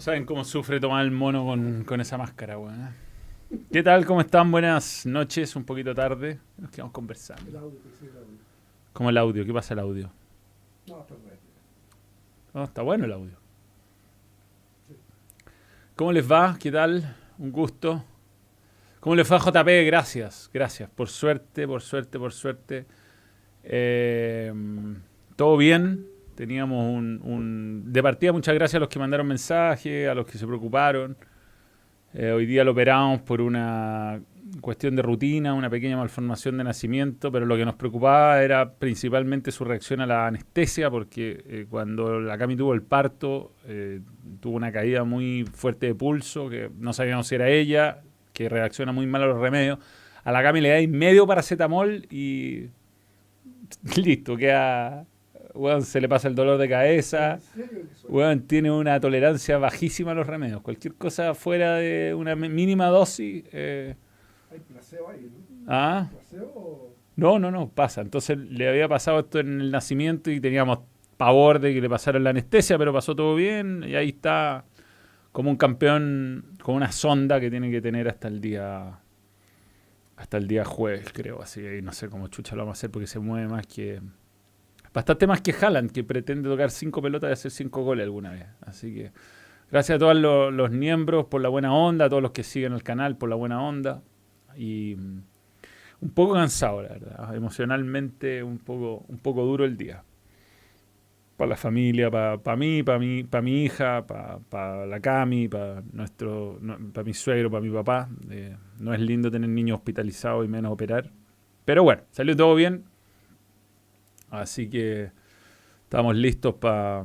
No saben cómo sufre tomar el mono con, esa máscara, weón. ¿eh? ¿Qué tal? ¿Cómo están? Buenas noches, un poquito tarde. Nos quedamos conversando. El audio, sí, el audio. ¿Cómo el audio? ¿Qué pasa el audio? No, está bueno. No, está bueno el audio. ¿Cómo les va? ¿Qué tal? Un gusto. ¿Cómo les va JP? Gracias, gracias. Por suerte, por suerte, por suerte. Eh, Todo bien. Teníamos un, De partida, muchas gracias a los que mandaron mensajes, a los que se preocuparon. Eh, hoy día lo operamos por una cuestión de rutina, una pequeña malformación de nacimiento, pero lo que nos preocupaba era principalmente su reacción a la anestesia, porque eh, cuando la Cami tuvo el parto, eh, tuvo una caída muy fuerte de pulso, que no sabíamos si era ella, que reacciona muy mal a los remedios. A la Cami le dais medio paracetamol y listo, queda se le pasa el dolor de cabeza. tiene una tolerancia bajísima a los remedios. Cualquier cosa fuera de una mínima dosis. Eh, ¿Hay placebo ahí, no? ¿Ah? No, no, no, pasa. Entonces le había pasado esto en el nacimiento y teníamos pavor de que le pasara la anestesia, pero pasó todo bien y ahí está como un campeón con una sonda que tiene que tener hasta el día hasta el día jueves, creo, así, y no sé cómo chucha lo vamos a hacer porque se mueve más que Bastante más que Haaland, que pretende tocar cinco pelotas y hacer cinco goles alguna vez. Así que gracias a todos los, miembros por la buena onda, a todos los que siguen el canal por la buena onda. Y mm, un poco cansado, la verdad. Emocionalmente un poco, un poco duro el día. Para la familia, para mí, para mi, para mi hija, para la Cami, para nuestro, para mi suegro, para mi papá. Eh, no es lindo tener niños hospitalizados y menos operar. Pero bueno, salió todo bien. Así que estamos listos para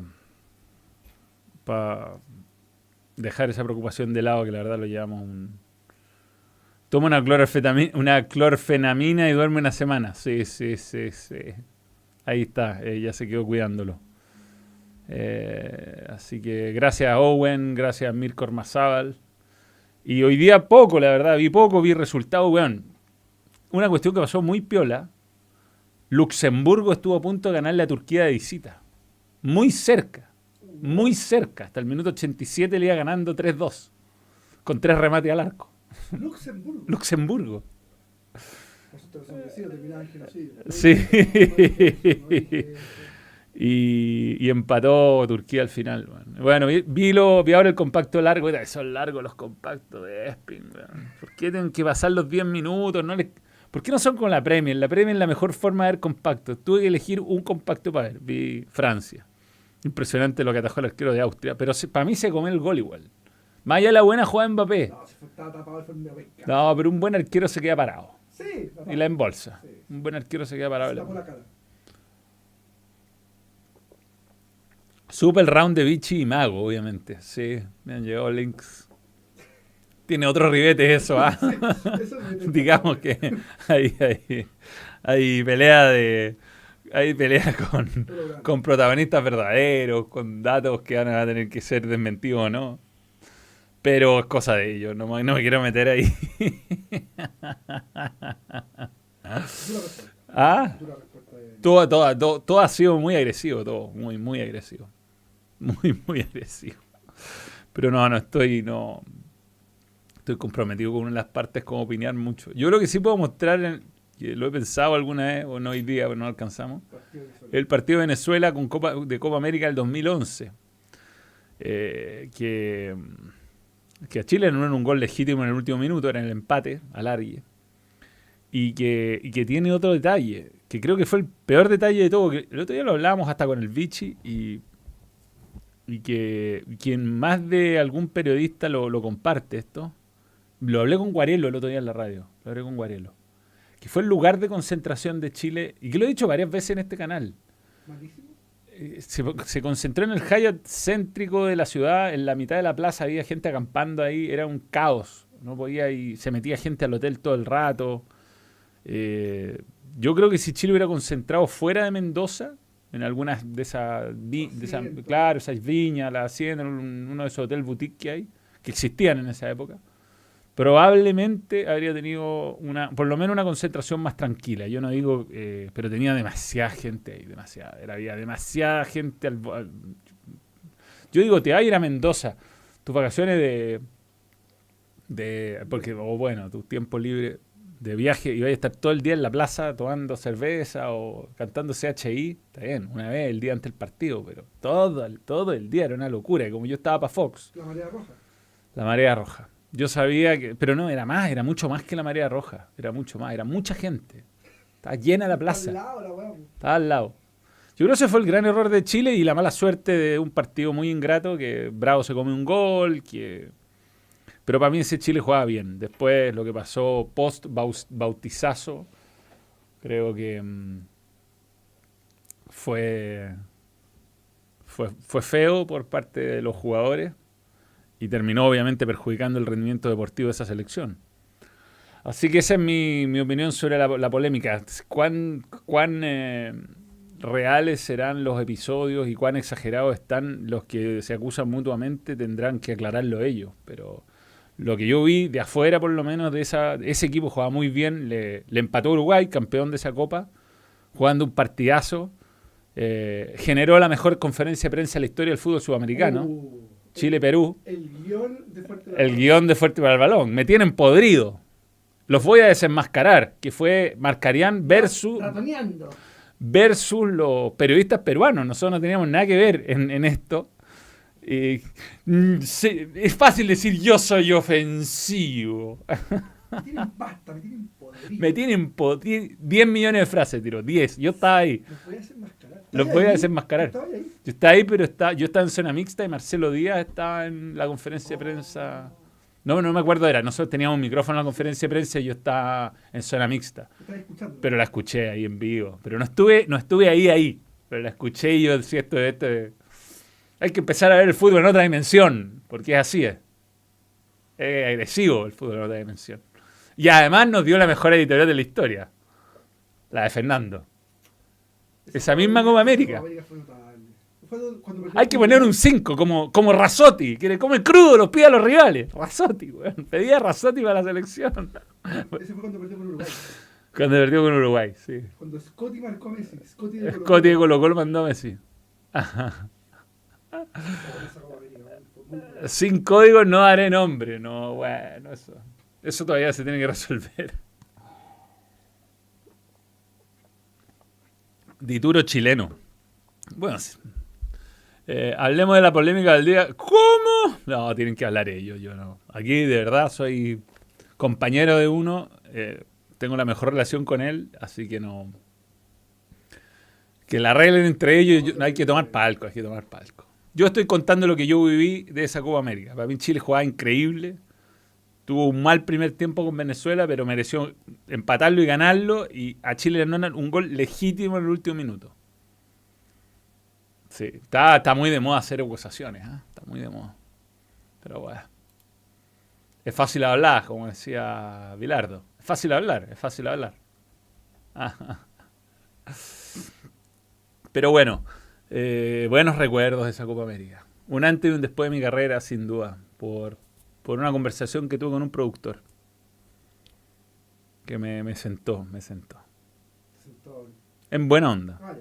dejar esa preocupación de lado, que la verdad lo llevamos un... Toma una, una clorfenamina y duerme una semana. Sí, sí, sí, sí. Ahí está, eh, ya se quedó cuidándolo. Eh, así que gracias a Owen, gracias a Mirko Ormazábal. Y hoy día poco, la verdad, vi poco, vi resultados, weón. Una cuestión que pasó muy piola, Luxemburgo estuvo a punto de ganarle a Turquía de visita. Muy cerca, muy cerca. Hasta el minuto 87 le iba ganando 3-2, con tres remates al arco. Luxemburgo. Luxemburgo. Sí. y, empató Turquía al final. Bueno, vi, lo, vi ahora el compacto largo. Son largos los compactos de Espin. ¿Por qué tienen que pasar los 10 minutos? No les, ¿Por qué no son con la Premier? La Premier es la mejor forma de ver compactos. Tuve que elegir un compacto para ver. Vi Francia. Impresionante lo que atajó el arquero de Austria. Pero para mí se comió el gol igual. Más allá de la buena jugada Mbappé. No, se fue, tapado el no, pero un buen arquero se queda parado. Sí. Y la embolsa. Un buen arquero se queda parado. Se la cara. Super round de Vichy y Mago, obviamente. Sí, me han llegado links tiene otro ribete eso, ¿ah? Digamos que hay, hay, hay, pelea de. Hay pelea con, con protagonistas verdaderos, con datos que van a tener que ser desmentidos no. Pero es cosa de ellos, no, no me quiero meter ahí. ¿Ah? Todo, todo, todo, todo, ha sido muy agresivo, todo, muy, muy agresivo. Muy, muy agresivo. Pero no, no estoy, no, estoy comprometido con una de las partes como opinar mucho. Yo creo que sí puedo mostrar, que lo he pensado alguna vez, o no hoy día, pero no alcanzamos, el partido de Venezuela con Copa, de Copa América del 2011. Eh, que, que a Chile no era un gol legítimo en el último minuto, era en el empate, alargue. Y que, y que tiene otro detalle, que creo que fue el peor detalle de todo. Que el otro día lo hablábamos hasta con el Vichy y, y que quien más de algún periodista lo comparte esto, lo hablé con Guarelo el otro día en la radio. Lo hablé con Guarelo. Que fue el lugar de concentración de Chile. Y que lo he dicho varias veces en este canal. Eh, se, concentró en el Hyatt céntrico de la ciudad. En la mitad de la plaza había gente acampando ahí. Era un caos. No podía ir. Se metía gente al hotel todo el rato. Eh, yo creo que si Chile hubiera concentrado fuera de Mendoza, en algunas de esas, claro, esas viñas, la hacienda, uno de esos hoteles boutique que hay, que existían en esa época, probablemente habría tenido una, por lo menos una concentración más tranquila. Yo no digo, eh, pero tenía demasiada gente ahí, demasiada. Era, había demasiada gente al, Yo digo, te vas a ir a Mendoza. tus vacaciones de, de, porque, o bueno, tu tiempo libre de viaje y vais a estar todo el día en la plaza tomando cerveza o cantando CHI, está bien, una vez el día antes del partido, pero todo, todo el día era una locura, como yo estaba para Fox. La marea roja. La marea roja. Yo sabía que, pero no, era más, era mucho más que la marea roja, era mucho más, era mucha gente. Estaba llena la plaza. Al lado, la. Estaba al lado. Yo creo que ese fue el gran error de Chile y la mala suerte de un partido muy ingrato, que Bravo se come un gol, que... Pero para mí ese Chile jugaba bien. Después lo que pasó post bautizazo, creo que mm, fue, fue, fue feo por parte de los jugadores y terminó obviamente perjudicando el rendimiento deportivo de esa selección. Así que esa es mi, mi opinión sobre la, polémica. ¿Cuán, cuán eh, reales serán los episodios y cuán exagerados están los que se acusan mutuamente? Tendrán que aclararlo ellos. Pero lo que yo vi de afuera, por lo menos, de esa, ese equipo jugaba muy bien. Le, le empató Uruguay, campeón de esa copa, jugando un partidazo. Eh, generó la mejor conferencia de prensa de la historia del fútbol sudamericano. Uh, Chile-Perú. El guion de Fuerte El guion de Fuerte para el Balón. Me tienen podrido. Los voy a desenmascarar, que fue Marcarián versus, Ratoneando. versus los periodistas peruanos. Nosotros no teníamos nada que ver en, en esto. Mm, se- es fácil decir yo soy ofensivo. Me tienen pasta, me tienen podrido. Me tienen po- 10 millones de frases, tiro. 10. Yo estaba ahí. Los voy a desenmascarar. Yo estaba ahí, pero está, yo estaba en zona mixta y Marcelo Díaz estaba en la conferencia de prensa. No, no me acuerdo era. Nosotros teníamos un micrófono en la conferencia de prensa y yo estaba en zona mixta. Pero la escuché ahí en vivo. Pero no estuve, no estuve ahí, ahí. Pero la escuché y yo decía esto, esto. Hay que empezar a ver el fútbol en otra dimensión. Porque es así, es. Es agresivo el fútbol en otra dimensión. Y además nos dio la mejor editorial de la historia. La de Fernando. Esa misma Copa América. fue notable. Fue cuando perdió Hay que poner un Uruguay. 5, como, como Razotti, que le come crudo los pies a los rivales. Razotti, weón. Pedía a Razotti para la selección. Ese fue cuando perdió con Uruguay. Cuando perdió con Uruguay, sí. Cuando Scotty marcó Messi. Scotty de Colo-Colo. Scotty de Colo Colo mandó a Messi. Ajá. Sin código no haré nombre. No, bueno, eso. Eso todavía se tiene que resolver. Dituro chileno. Bueno. Eh, hablemos de la polémica del día. ¿Cómo? No, tienen que hablar ellos, yo no. Aquí de verdad soy compañero de uno. eh, tengo la mejor relación con él, así que no. Que la arreglen entre ellos. yo- hay que tomar palco, hay que tomar palco. Yo estoy contando lo que yo viví de esa Copa América. Para mí Chile jugaba increíble. Tuvo un mal primer tiempo con Venezuela, pero mereció empatarlo y ganarlo. Y a Chile le anularon un gol legítimo en el último minuto. Sí, está, está muy de moda hacer acusaciones. ¿ah? Está muy de moda. Pero bueno. Es fácil hablar, como decía Bilardo. Es fácil hablar, es fácil hablar. Pero bueno, eh, buenos recuerdos de esa Copa América. Un antes y un después de mi carrera, sin duda, por, por una conversación que tuve con un productor. Que me, me sentó, me sentó. En buena onda. Ah.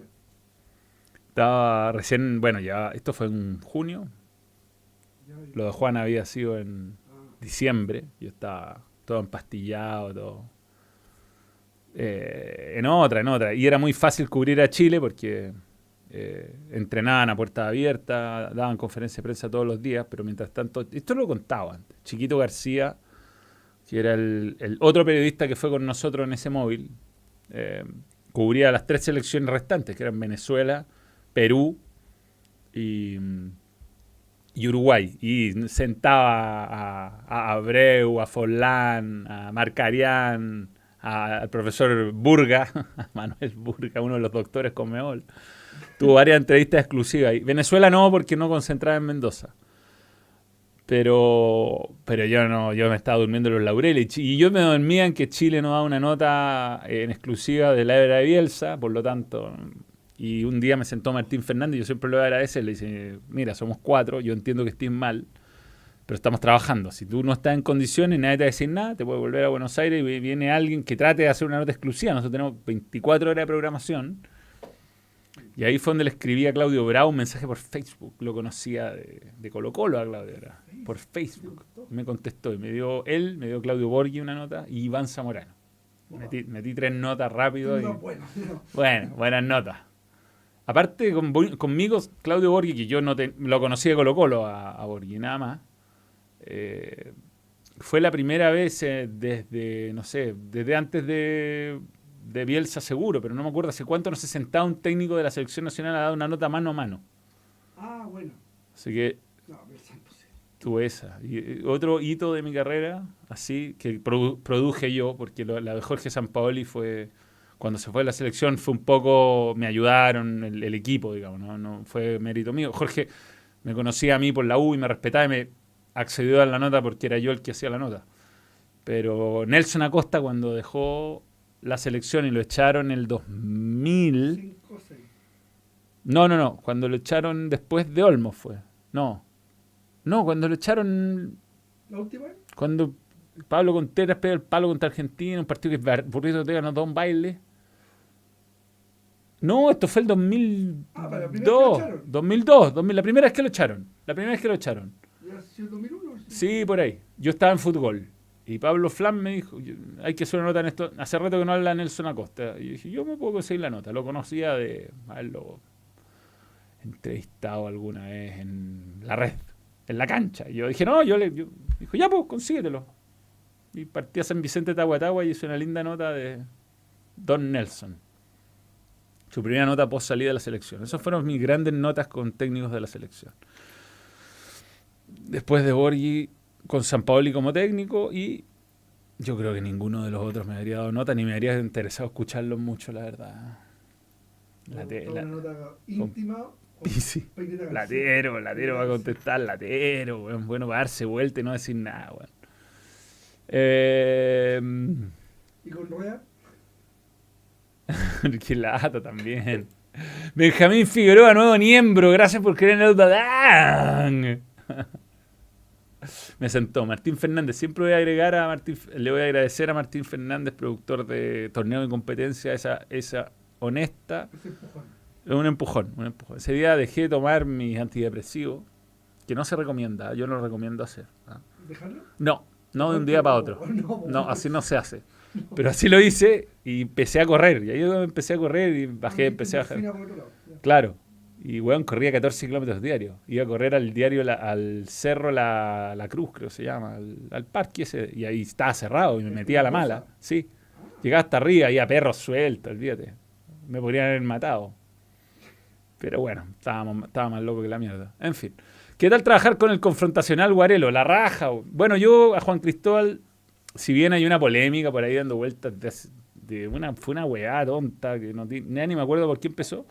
Estaba recién, bueno, ya, esto fue en junio. Lo de Juan había sido en Ah, diciembre. Yo estaba todo empastillado, todo. Eh, en otra, en otra. Y era muy fácil cubrir a Chile porque eh, entrenaban a puerta abierta, daban conferencia de prensa todos los días, pero mientras tanto, esto lo contaba antes. Chiquito García, que era el, otro periodista que fue con nosotros en ese móvil, eh, cubría las tres selecciones restantes, que eran Venezuela, Perú y, y Uruguay. Y sentaba a, a Abreu, a Forlán, a Marcarián, al profesor Burga, a Manuel Burga, uno de los doctores con Meol. Tuvo varias entrevistas exclusivas. Y Venezuela no, porque no concentraba en Mendoza. Pero, pero yo no, yo me estaba durmiendo en los laureles. Y yo me dormía en que Chile no da una nota en exclusiva de la era de Bielsa, por lo tanto. Y un día me sentó Martín Fernández, yo siempre lo agradece, le dice, mira, somos cuatro, yo entiendo que estés mal, pero estamos trabajando. Si tú no estás en condiciones, nadie te va a decir nada, te puedes volver a Buenos Aires y vi- viene alguien que trate de hacer una nota exclusiva. Nosotros tenemos 24 horas de programación. Y ahí fue donde le escribí a Claudio Bravo un mensaje por Facebook. Lo conocía de, de Colo Colo a Claudio Bravo. por Facebook. Me contestó y me dio él, me dio Claudio Borghi una nota y Iván Zamorano. Metí, metí tres notas rápido. Y, No, bueno, no. bueno, buenas notas. Aparte, con, conmigo, Claudio Borghi, que yo no te- lo conocí de Colo Colo a, a Borghi, nada más. eh, fue la primera vez eh, desde, no sé, desde antes de, de Bielsa seguro, pero no me acuerdo hace cuánto no se sentaba un técnico de la selección nacional a dar una nota mano a mano. Ah, bueno. Así que No, tuve esa. Y eh, otro hito de mi carrera, así, que produ- produje yo, porque lo- la de Jorge Sampaoli fue, cuando se fue a la selección, fue un poco, me ayudaron el, el equipo, digamos, ¿no? no fue mérito mío. Jorge me conocía a mí por la U y me respetaba y me accedió a la nota porque era yo el que hacía la nota. Pero Nelson Acosta, cuando dejó la selección y lo echaron en el 2000, Cinco, no, no, no, cuando lo echaron después de Olmos fue, no. No, cuando lo echaron ¿La última? cuando Pablo Contreras pega el palo contra Argentina, un partido que Burrito Ortega nos da un baile. No, esto fue el 2002. Ah, la primera vez que lo echaron. 2002, 2000, la primera vez que lo echaron. La primera vez que lo echaron. ¿Ya ha sido 2001? Sí, por ahí. Yo estaba en fútbol. Y Pablo Flam me dijo, "Yo- hay que hacer una nota en esto. Hace rato que no habla Nelson Acosta. Y yo dije, yo me puedo conseguir la nota. Lo conocía de haberlo entrevistado alguna vez en la red, en la cancha. Y yo dije, no, yo le... Dijo, ya pues, consíguetelo. Y partí a San Vicente Tahuatahua y hice una linda nota de Don Nelson. Su primera nota post salida de la selección. Esas fueron mis grandes notas con técnicos de la selección. Después de Borghi con San Paoli como técnico y yo creo que ninguno de los otros me habría dado nota ni me habría interesado escucharlos mucho, la verdad. La te- la- nota íntima. Sí. Latero, latero va a contestar, latero, weón. Bueno, para darse vuelta y no decir nada, weón. Eh, Y con Rueda. qué lata también. Benjamín Figueroa, nuevo miembro. Gracias por creer en el Dadán. Me sentó. Martín Fernández. Siempre voy a agregar a Martín, le voy a agradecer a Martín Fernández, productor de Torneo de Competencia, esa, esa honesta un empujón, un empujón. Ese día dejé de tomar mis antidepresivos, que no se recomienda, yo no lo recomiendo hacer. ¿ah? ¿Dejarlo? No, no de un día para otro. No, así no se hace. Pero así lo hice y empecé a correr. Y ahí yo empecé a correr y bajé, empecé a bajar. Claro. Y weón, corría 14 kilómetros diarios. Iba a correr al diario, la- al cerro la, la Cruz, creo que se llama, al, al parque ese. Y ahí estaba cerrado y me metía a la mala. Sí. Llegaba hasta arriba, había perros sueltos, olvídate. Me podrían haber matado. Pero bueno, estábamos, estaba más loco que la mierda. En fin. ¿Qué tal trabajar con el confrontacional Guarelo? La raja. Bueno, yo a Juan Cristóbal, si bien hay una polémica por ahí dando vueltas de, una, fue una weá tonta que no, ni me acuerdo por qué empezó.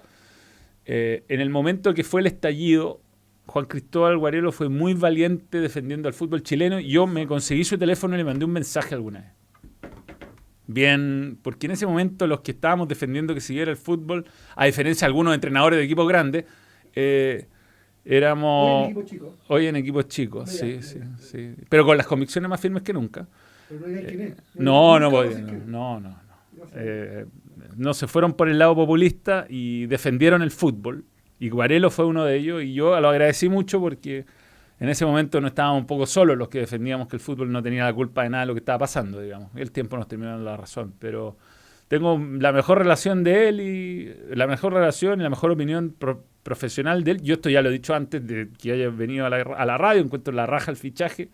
Eh, en el momento que fue el estallido, Juan Cristóbal Guarelo fue muy valiente defendiendo al fútbol chileno yo me conseguí su teléfono y le mandé un mensaje alguna vez. Bien, porque en ese momento los que estábamos defendiendo que siguiera el fútbol, a diferencia de algunos entrenadores de equipos grandes, eh, éramos Hoy en equipo chico, hoy en equipos chicos, sí, sí, sí. sí. Pero con las convicciones más firmes que nunca. pero no. Eh, No, no, no, no, no. Eh, no se fueron por el lado populista y defendieron el fútbol. Y Guarelo fue uno de ellos y yo lo agradecí mucho porque en ese momento no estábamos un poco solos los que defendíamos que el fútbol no tenía la culpa de nada de lo que estaba pasando, digamos. El tiempo nos terminó la razón. Pero tengo la mejor relación de él y la mejor relación y la mejor opinión pro- profesional de él. Yo esto ya lo he dicho antes de que haya venido a la, radio, encuentro la raja el fichaje.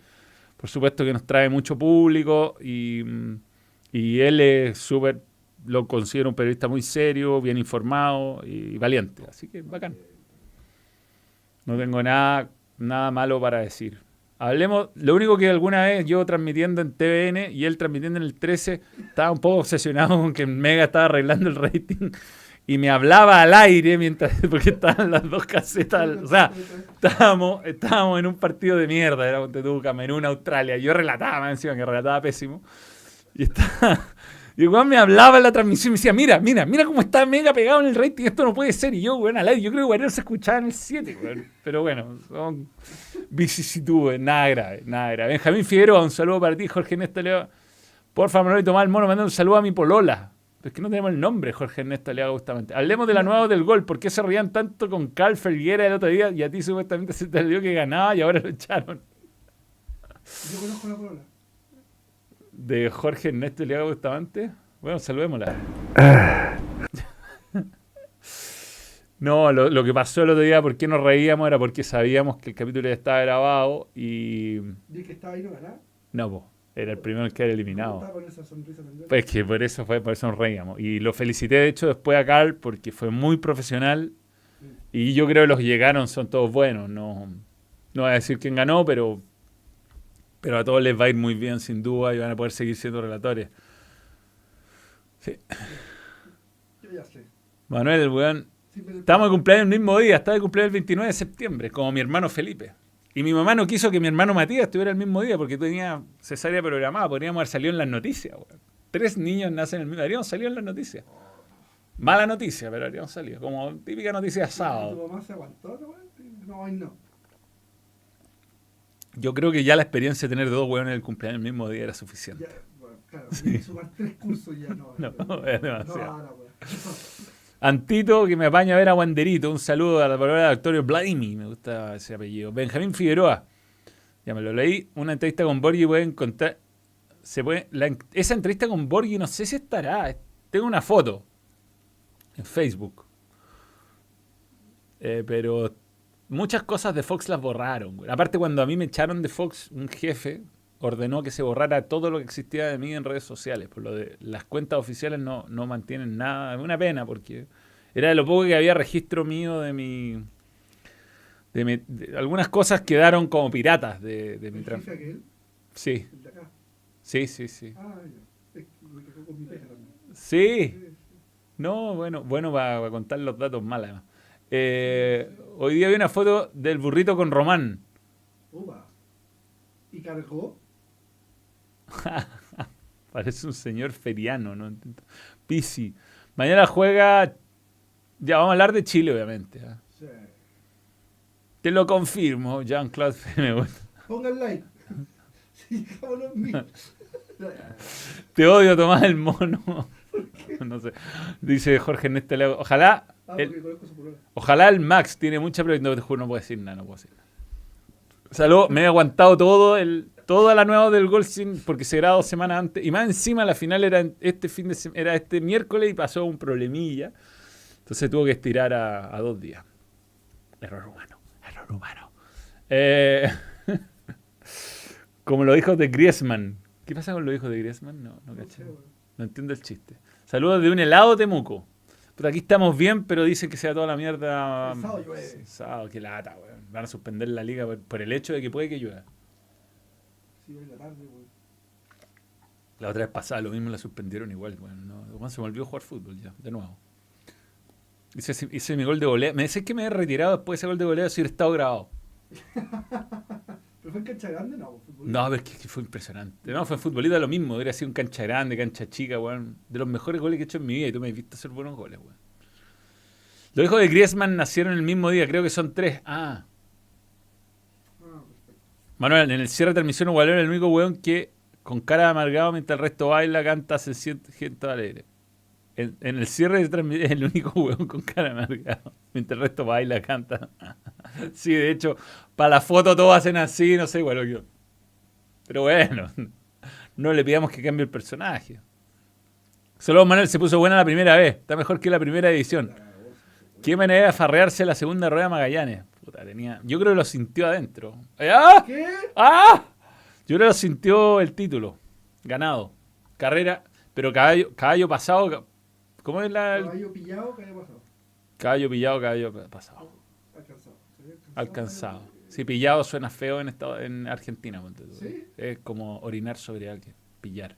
Por supuesto que nos trae mucho público y, y él es súper, lo considero un periodista muy serio, bien informado y valiente. Así que bacán. No tengo nada, nada malo para decir. Hablemos, lo único que alguna vez yo transmitiendo en TVN y él transmitiendo en el 13, estaba un poco obsesionado con que Mega estaba arreglando el rating y me hablaba al aire mientras, porque estaban las dos casetas, o sea, estábamos, estábamos en un partido de mierda, era Ponte tú, Camerún, Australia. Yo relataba, encima que relataba pésimo. Y estaba. Y el me hablaba en la transmisión y me decía, mira, mira, mira cómo está mega pegado en el rating, esto no puede ser. Y yo, weón, al aire, yo creo que Guarero se escuchaba en el 7, weón. Pero bueno, son vicisitudes, nada grave, nada grave. Benjamín Figueroa, un saludo para ti, Jorge Ernesto Leo. Por favor, Manolito Mal Mono, manda un saludo a mi polola. Es que no tenemos el nombre, Jorge Ernesto Leaga, justamente. Hablemos de la nueva del gol. ¿Por qué se reían tanto con Cal Felguera el otro día y a ti supuestamente se te dio que ganaba y ahora lo echaron? Yo conozco la polola. De Jorge Ernesto Liaga Bustamante. Bueno, saludémosla. No, lo, lo que pasó el otro día, por qué nos reíamos, era porque sabíamos que el capítulo ya estaba grabado y. Dije que estaba ahí no ganaba. No, po, era el primero en quedar eliminado. Estaba con esa. Pues que por eso fue, por eso nos reíamos. Y lo felicité, de hecho, después a Carl porque fue muy profesional. Y yo creo que los que llegaron son todos buenos. No, no voy a decir quién ganó, pero, pero a todos les va a ir muy bien, sin duda, y van a poder seguir siendo relatores. Sí. Yo ya sé. Manuel, el weón. Estamos de cumpleaños el mismo día, estaba de cumpleaños el 29 de septiembre, como mi hermano Felipe. Y mi mamá no quiso que mi hermano Matías estuviera el mismo día porque tenía cesárea programada. Podríamos haber salido en las noticias, weón. Tres niños nacen el mismo Habríamos salido en las noticias. Mala noticia, pero habríamos salido. Como típica noticia de ¿Tu sábado. mamá se aguantó, no, güey? No, no. Yo creo que ya la experiencia de tener dos weones en el cumpleaños el mismo día era suficiente. Ya, bueno, claro, que sumar tres cursos ya no. No, no, es demasiado. No. Antito, que me apaña a ver a Wanderito. Un saludo a la palabra de Actorio Vladimir. Me gusta ese apellido. Benjamín Figueroa. Ya me lo leí. Una entrevista con Borghi puede encontrar. Se puede, la esa entrevista con Borghi no sé si estará. Tengo una foto en Facebook. Eh, pero muchas cosas de Fox las borraron. güey. Aparte, cuando a mí me echaron de Fox, un jefe ordenó que se borrara todo lo que existía de mí en redes sociales. Por lo de las cuentas oficiales no, no mantienen nada. Es una pena porque era de lo poco que había registro mío de mi. De mi- de- algunas cosas quedaron como piratas de, de mi El tram- jefe aquel, Sí, sí, sí, sí. Ah, ya. Me con mi. Sí. Sí, No, bueno, bueno para, contar los datos mal además. Eh, hoy día vi una foto del burrito con Román. Upa. Y cargó. Parece un señor feriano, ¿no? Pisi. Mañana juega. Ya vamos a hablar de Chile, obviamente. ¿ah? Sí. Te lo confirmo, Jean-Claude. Pongan like. Sí. Te odio, Tomás el mono. No sé. Dice Jorge Leao. Ojalá. Ah, el- su. Ojalá el Max tiene mucha pero no, te juro, no puedo decir nada, no puedo decir nada. Salud, me he aguantado todo el, toda la nueva del gol sin, porque se grabó dos semanas antes. Y más encima la final era este fin de era este miércoles y pasó un problemilla. Entonces tuvo que estirar a, a dos días. Error humano. Error humano. Eh, como los hijos de Griezmann. ¿Qué pasa con los hijos de Griezmann? No, no caché. No entiendo el chiste. Saludos de un helado Temuco. Puta, aquí estamos bien, pero dicen que sea toda la mierda. El sábado llueve. Sí, sábado, qué lata, weón. Van a suspender la liga por, por el hecho de que puede que llueva. Sí, hoy la tarde, güey. La otra vez pasada lo mismo la suspendieron igual, weón. No, weón, se me olvidó jugar fútbol ya, de nuevo. Hice, hice mi gol de volea. Me decís que me he retirado después de ese gol de volea si hubiera estado grabado. ¿Pero fue en cancha grande? No, pues, fútbol. No, pero es que, fue impresionante. No, fue en futbolista lo mismo. Hubiera sido un cancha grande, cancha chica, weón. De los mejores goles que he hecho en mi vida y tú me has visto hacer buenos goles, weón. Los hijos de Griezmann nacieron el mismo día, creo que son tres. Ah. Manuel, en el cierre de transmisión, Gualero es el único weón que con cara de amargado mientras el resto baila, canta, se siente gente alegre. En, en el cierre de es el único weón con cara de amargado mientras el resto baila, canta. sí, de hecho, para la foto todos hacen así, no sé, bueno, yo. Pero bueno, no le pidamos que cambie el personaje. Solo Manuel se puso buena la primera vez, está mejor que la primera edición. Qué manera de farrearse la segunda rueda de Magallanes. Puta, tenía, yo creo que lo sintió adentro. ¡Ah! ¿Qué? ¡Ah! Yo creo que sintió el título. Ganado. Carrera. Pero caballo, caballo pasado. ¿Cómo es la. Caballo pillado, ¿qué había pasado? Caballo pillado, caballo pasado. Alcanzado. ¿Se había Alcanzado. Si pillado suena feo en, estado, en Argentina. ponte tú. ¿Sí? Es como orinar sobre alguien. Pillar.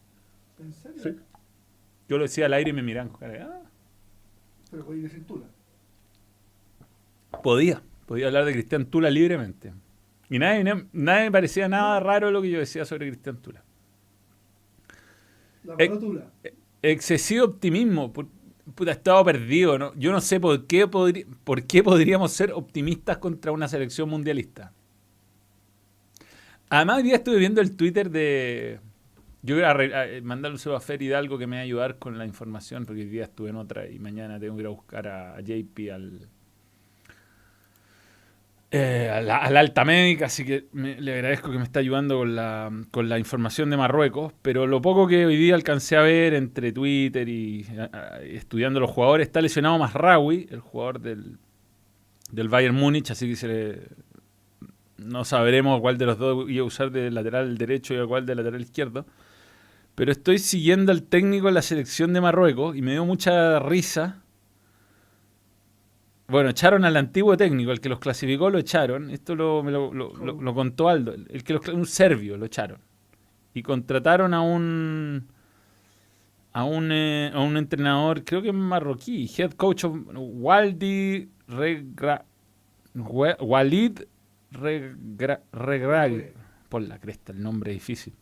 ¿En serio? Sí. Yo lo decía al aire y me miran con cara de, "Ah". Pero con ir de cintura. Podía. Podía hablar de Cristian Tula libremente. Y nadie, nadie me parecía nada raro lo que yo decía sobre Cristian Tula. La Eh, rótula. excesivo optimismo. Puta, he estado perdido. ¿no? Yo no sé por qué, por qué podríamos ser optimistas contra una selección mundialista. Además, hoy día estuve viendo el Twitter de. Yo voy a, a- mandarle un saludo a Fer Hidalgo que me va a ayudar con la información, porque hoy día estuve en otra y mañana tengo que ir a buscar a, a JP al, eh, a, la, alta médica, así que me- le agradezco que me está ayudando con la, con la información de Marruecos, pero lo poco que hoy día alcancé a ver entre Twitter y, estudiando los jugadores, está lesionado Masraoui, el jugador del, del Bayern Múnich, así que se no sabremos cuál de los dos iba a usar de lateral derecho y a cuál de lateral izquierdo. Pero estoy siguiendo al técnico de la selección de Marruecos y me dio mucha risa. Bueno, echaron al antiguo técnico, el que los clasificó lo echaron. Esto lo, me lo, lo- lo- lo contó Aldo. El que los, un serbio lo echaron. Y contrataron a un a un, eh, a un entrenador, creo que es marroquí, head coach of Waldi Regra, Wa- Walid Regra, Regragui. Por la cresta, el nombre es difícil.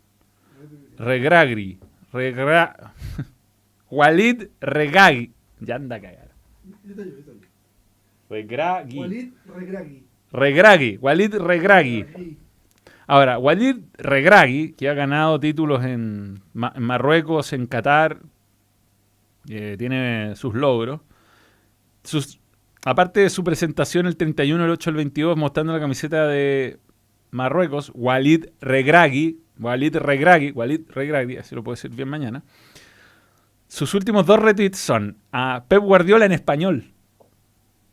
Regragri. Regra... Walid Regagui. Ya anda a cagar. Yo te ayudo, yo te ayudo. Regragui. Walid Regragui. Regragui. Walid Regragui. Ahora, Walid Regragui, que ha ganado títulos en, Ma- en Marruecos, en Qatar, eh, tiene sus logros. Sus, aparte de su presentación el 31, el 8, el 22, mostrando la camiseta de Marruecos, Walid Regragui, Walid Regragui, Walid Regragui, así lo puedo decir bien mañana. Sus últimos dos retweets son a Pep Guardiola en español.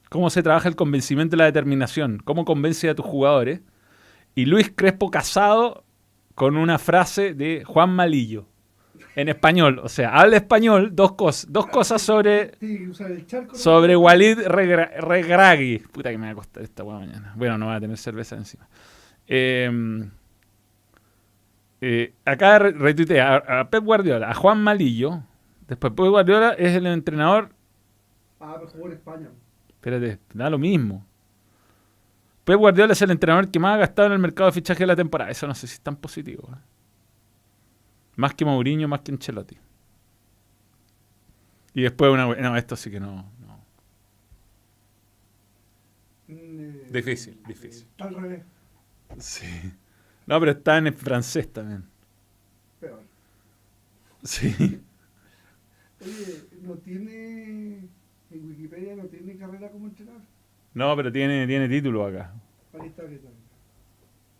Cómo se trabaja el convencimiento y la determinación. Cómo convence a tus jugadores y Luis Crespo casado con una frase de Juan Malillo en español. O sea, habla español, dos, cosas dos cosas sobre, sobre Walid Regra- Regragui. Puta que me va a costar esta hueá mañana. Bueno, no va a tener cerveza encima. Eh, eh, acá re- retuitea a, a Pep Guardiola, a Juan Malillo. Después Pep Guardiola es el entrenador Ah, pero jugó en España. Espérate, da lo mismo. Pep Guardiola es el entrenador que más ha gastado en el mercado de fichaje de la temporada. Eso no sé si es tan positivo. ¿eh? Más que Mourinho, más que Ancelotti. Y después una... No, esto sí que no... no. Mm, eh, Difícil, difícil. Está al revés. Sí. No, pero está en francés también. Peor. Sí. Oye, no tiene. En Wikipedia no tiene carrera como entrenador. No, pero tiene, tiene título acá. Ahí está, ¿qué tal?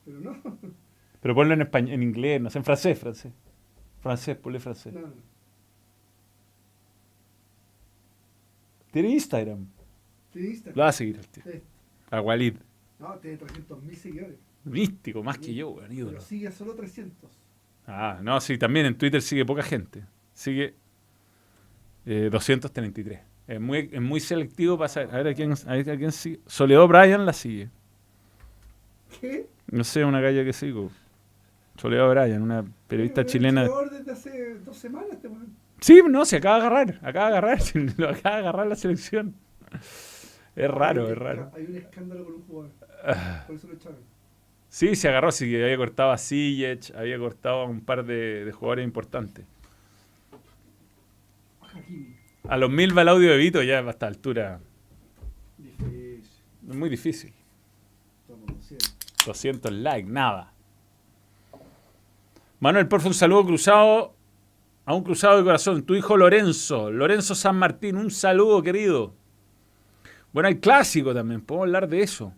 Pero no. Pero ponlo en español, en inglés, no sé, en francés, francés. Francés, ponle francés. No, no. Tiene Instagram. Tiene Instagram. Lo va a seguir el tío. Sí. A Walid. No, tiene 300.000 seguidores. Místico, más que yo, weón, Pero sigue solo 300. Ah, no, sí, también en Twitter sigue poca gente. Sigue eh, 233. Es muy, es muy selectivo para saber. A ver a quién, a ver a quién sigue. Soledad Bryan la sigue. ¿Qué? No sé, una calle que sigo. Soledad Bryan, una periodista chilena. desde hace dos semanas este. Sí, no, se acaba de agarrar. Acaba de agarrar. Lo acaba de agarrar la selección. Es raro, es raro. Hay un escándalo con un jugador. Por eso lo echaron. Sí, se agarró, sí, que había cortado a Ziyech, había cortado a un par de, de jugadores importantes. A los mil va el audio de Vito ya a esta altura. Difícil. Es muy difícil. Estamos haciendo. 200 likes, nada. Manuel, porfa, un saludo cruzado a un cruzado de corazón. Tu hijo Lorenzo, Lorenzo San Martín, un saludo, querido. Bueno, hay clásico también, podemos hablar de eso.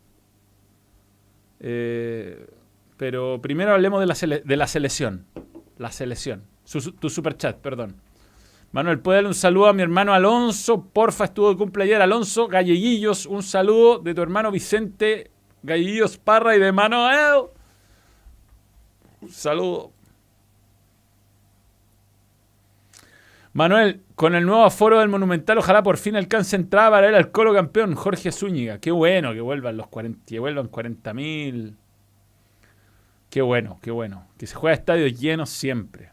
Eh, pero primero hablemos de la, sele- de la selección. La selección. Su- tu superchat, perdón. Manuel, puede darle un saludo a mi hermano Alonso. Porfa, estuvo de cumpleaños. Alonso Galleguillos, un saludo de tu hermano Vicente Galleguillos Parra y de Manuel. Un saludo. Manuel, con el nuevo aforo del Monumental, ojalá por fin alcance entrada para el alcoholo campeón, Jorge Zúñiga. Qué bueno que vuelvan los 40, que vuelvan 40.000. Qué bueno, qué bueno. Que se juega a estadios llenos siempre.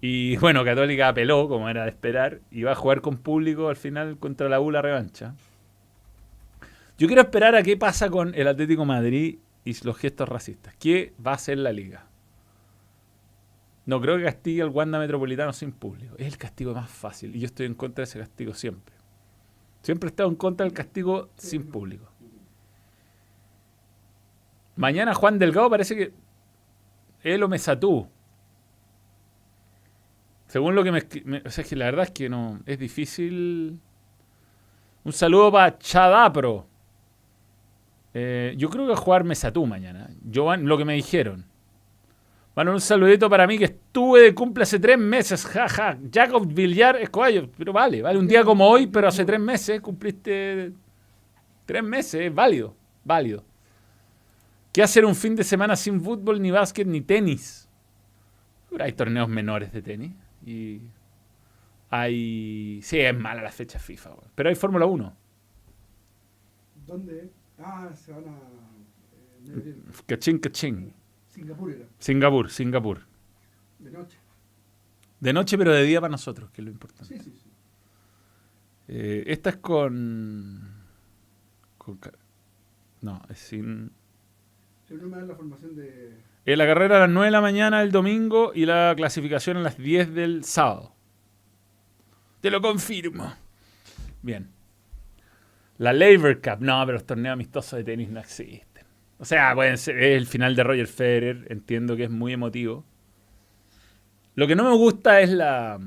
Y bueno, Católica apeló, como era de esperar, y va a jugar con público al final contra la U la revancha. Yo quiero esperar a qué pasa con el Atlético Madrid y los gestos racistas. ¿Qué va a hacer la liga? No creo que castigue al Wanda Metropolitano sin público. Es el castigo más fácil y yo estoy en contra de ese castigo siempre. Siempre he estado en contra del castigo sin público. Mañana Juan Delgado parece que él o Mesatú. Según lo que me, me- O sea, es que la verdad es que no. Es difícil. Un saludo para Chadapro. Eh, yo creo que va a jugar Mesatú mañana. Yo, lo que me dijeron. Bueno, un saludito para mí que estuve de cumple hace tres meses. Jaja. Jacob Villar Escoballo. Pero vale, vale. Un día como hoy, pero hace tres meses cumpliste. Tres meses, es válido. Válido. ¿Qué hacer un fin de semana sin fútbol, ni básquet, ni tenis? hay torneos menores de tenis. Y hay. Sí, es mala la fecha FIFA, pero hay Fórmula 1. ¿Dónde? Ah, se van a. Eh, cachín, cachín. Singapur era. Singapur, Singapur. De noche. De noche, pero de día para nosotros, que es lo importante. Sí, sí, sí. Eh, esta es con, con. No, es sin. no me dan la formación de. Eh, la carrera a las 9 de la mañana el domingo y la clasificación a las 10 del sábado. Te lo confirmo. Bien. La Labor Cup. No, pero los torneos amistosos de tenis no existen. O sea, pueden ser, es el final de Roger Federer. Entiendo que es muy emotivo. Lo que no me gusta es la.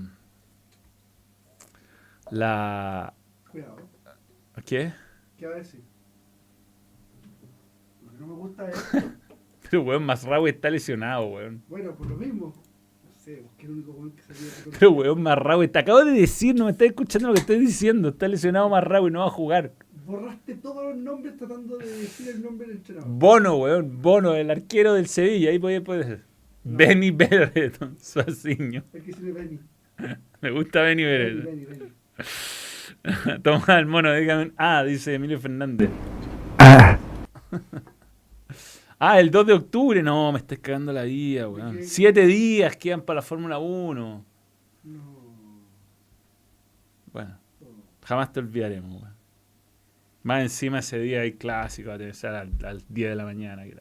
La. Cuidado. ¿Qué? ¿Qué va a decir? Lo que no me gusta es. Pero, weón, Masraoui está lesionado, weón. Bueno, por lo mismo. No sé, es el único weón que salió de Pero, weón, Masraoui, te acabo de decir, no me estás escuchando lo que estoy diciendo. Está lesionado Masraoui, no va a jugar. Borraste todos los nombres tratando de decir el nombre del entrenador. Bono, weón, Bono, el arquero del Sevilla, ahí puede, puede No. Benny Bereton, Suaciño. Hay que decirle Benny. Me gusta Benny Bereton. Benny, Benny, Toma el mono, dígame. Ah, dice Emilio Fernández. Ah. Ah, el 2 de octubre. No, me estás cagando la vida, weón. Siete días quedan para la Fórmula 1. No. Bueno, jamás te olvidaremos, weón. Más encima ese día hay clásico, a al, al 10 de la mañana. Que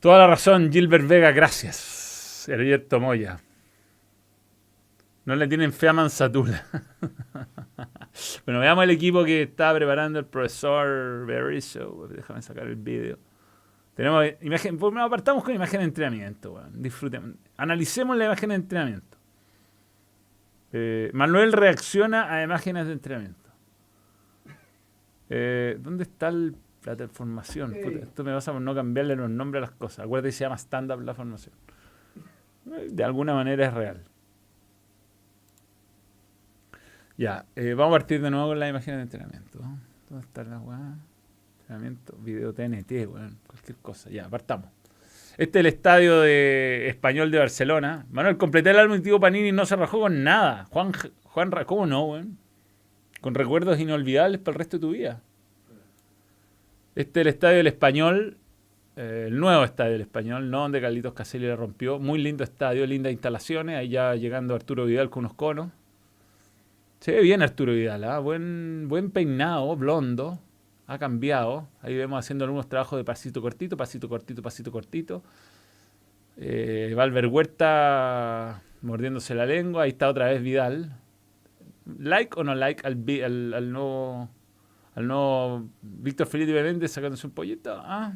Toda la razón, Gilbert Vega, gracias. Herberto Moya. No le tienen fe a Mansatula. bueno, veamos el equipo que está preparando el profesor Berizzo. Déjame sacar el vídeo. Tenemos imagen, pues apartamos con imagen de entrenamiento, weón. Disfrutemos. Analicemos la imagen de entrenamiento. Eh, Manuel reacciona a imágenes de entrenamiento. Eh, ¿Dónde está la formación? esto me pasa por no cambiarle los nombres a las cosas. Acuérdate que se llama stand-up la formación. De alguna manera es real. Ya, eh, vamos a partir de nuevo con la imagen de entrenamiento. ¿Dónde está la weá? Video TNT, bueno, cualquier cosa. Ya, partamos. Este es el estadio de español de Barcelona. Manuel, completé el álbum tipo Panini y no se rajó con nada. Juan, Juan ¿cómo no, weón? Con recuerdos inolvidables para el resto de tu vida. Este es el estadio del español, eh, el nuevo estadio del español, no donde Carlitos Caselli le rompió. Muy lindo estadio, lindas instalaciones. Ahí ya llegando Arturo Vidal con unos conos. Se ve bien Arturo Vidal, ¿ah? buen, buen peinado, blondo ha cambiado. Ahí vemos haciendo algunos trabajos de pasito cortito, pasito cortito, pasito cortito. Eh, Valver Huerta mordiéndose la lengua. Ahí está otra vez Vidal. ¿Like o no like al, al, nuevo, al nuevo Víctor Felipe Méndez sacándose un pollito? Ah.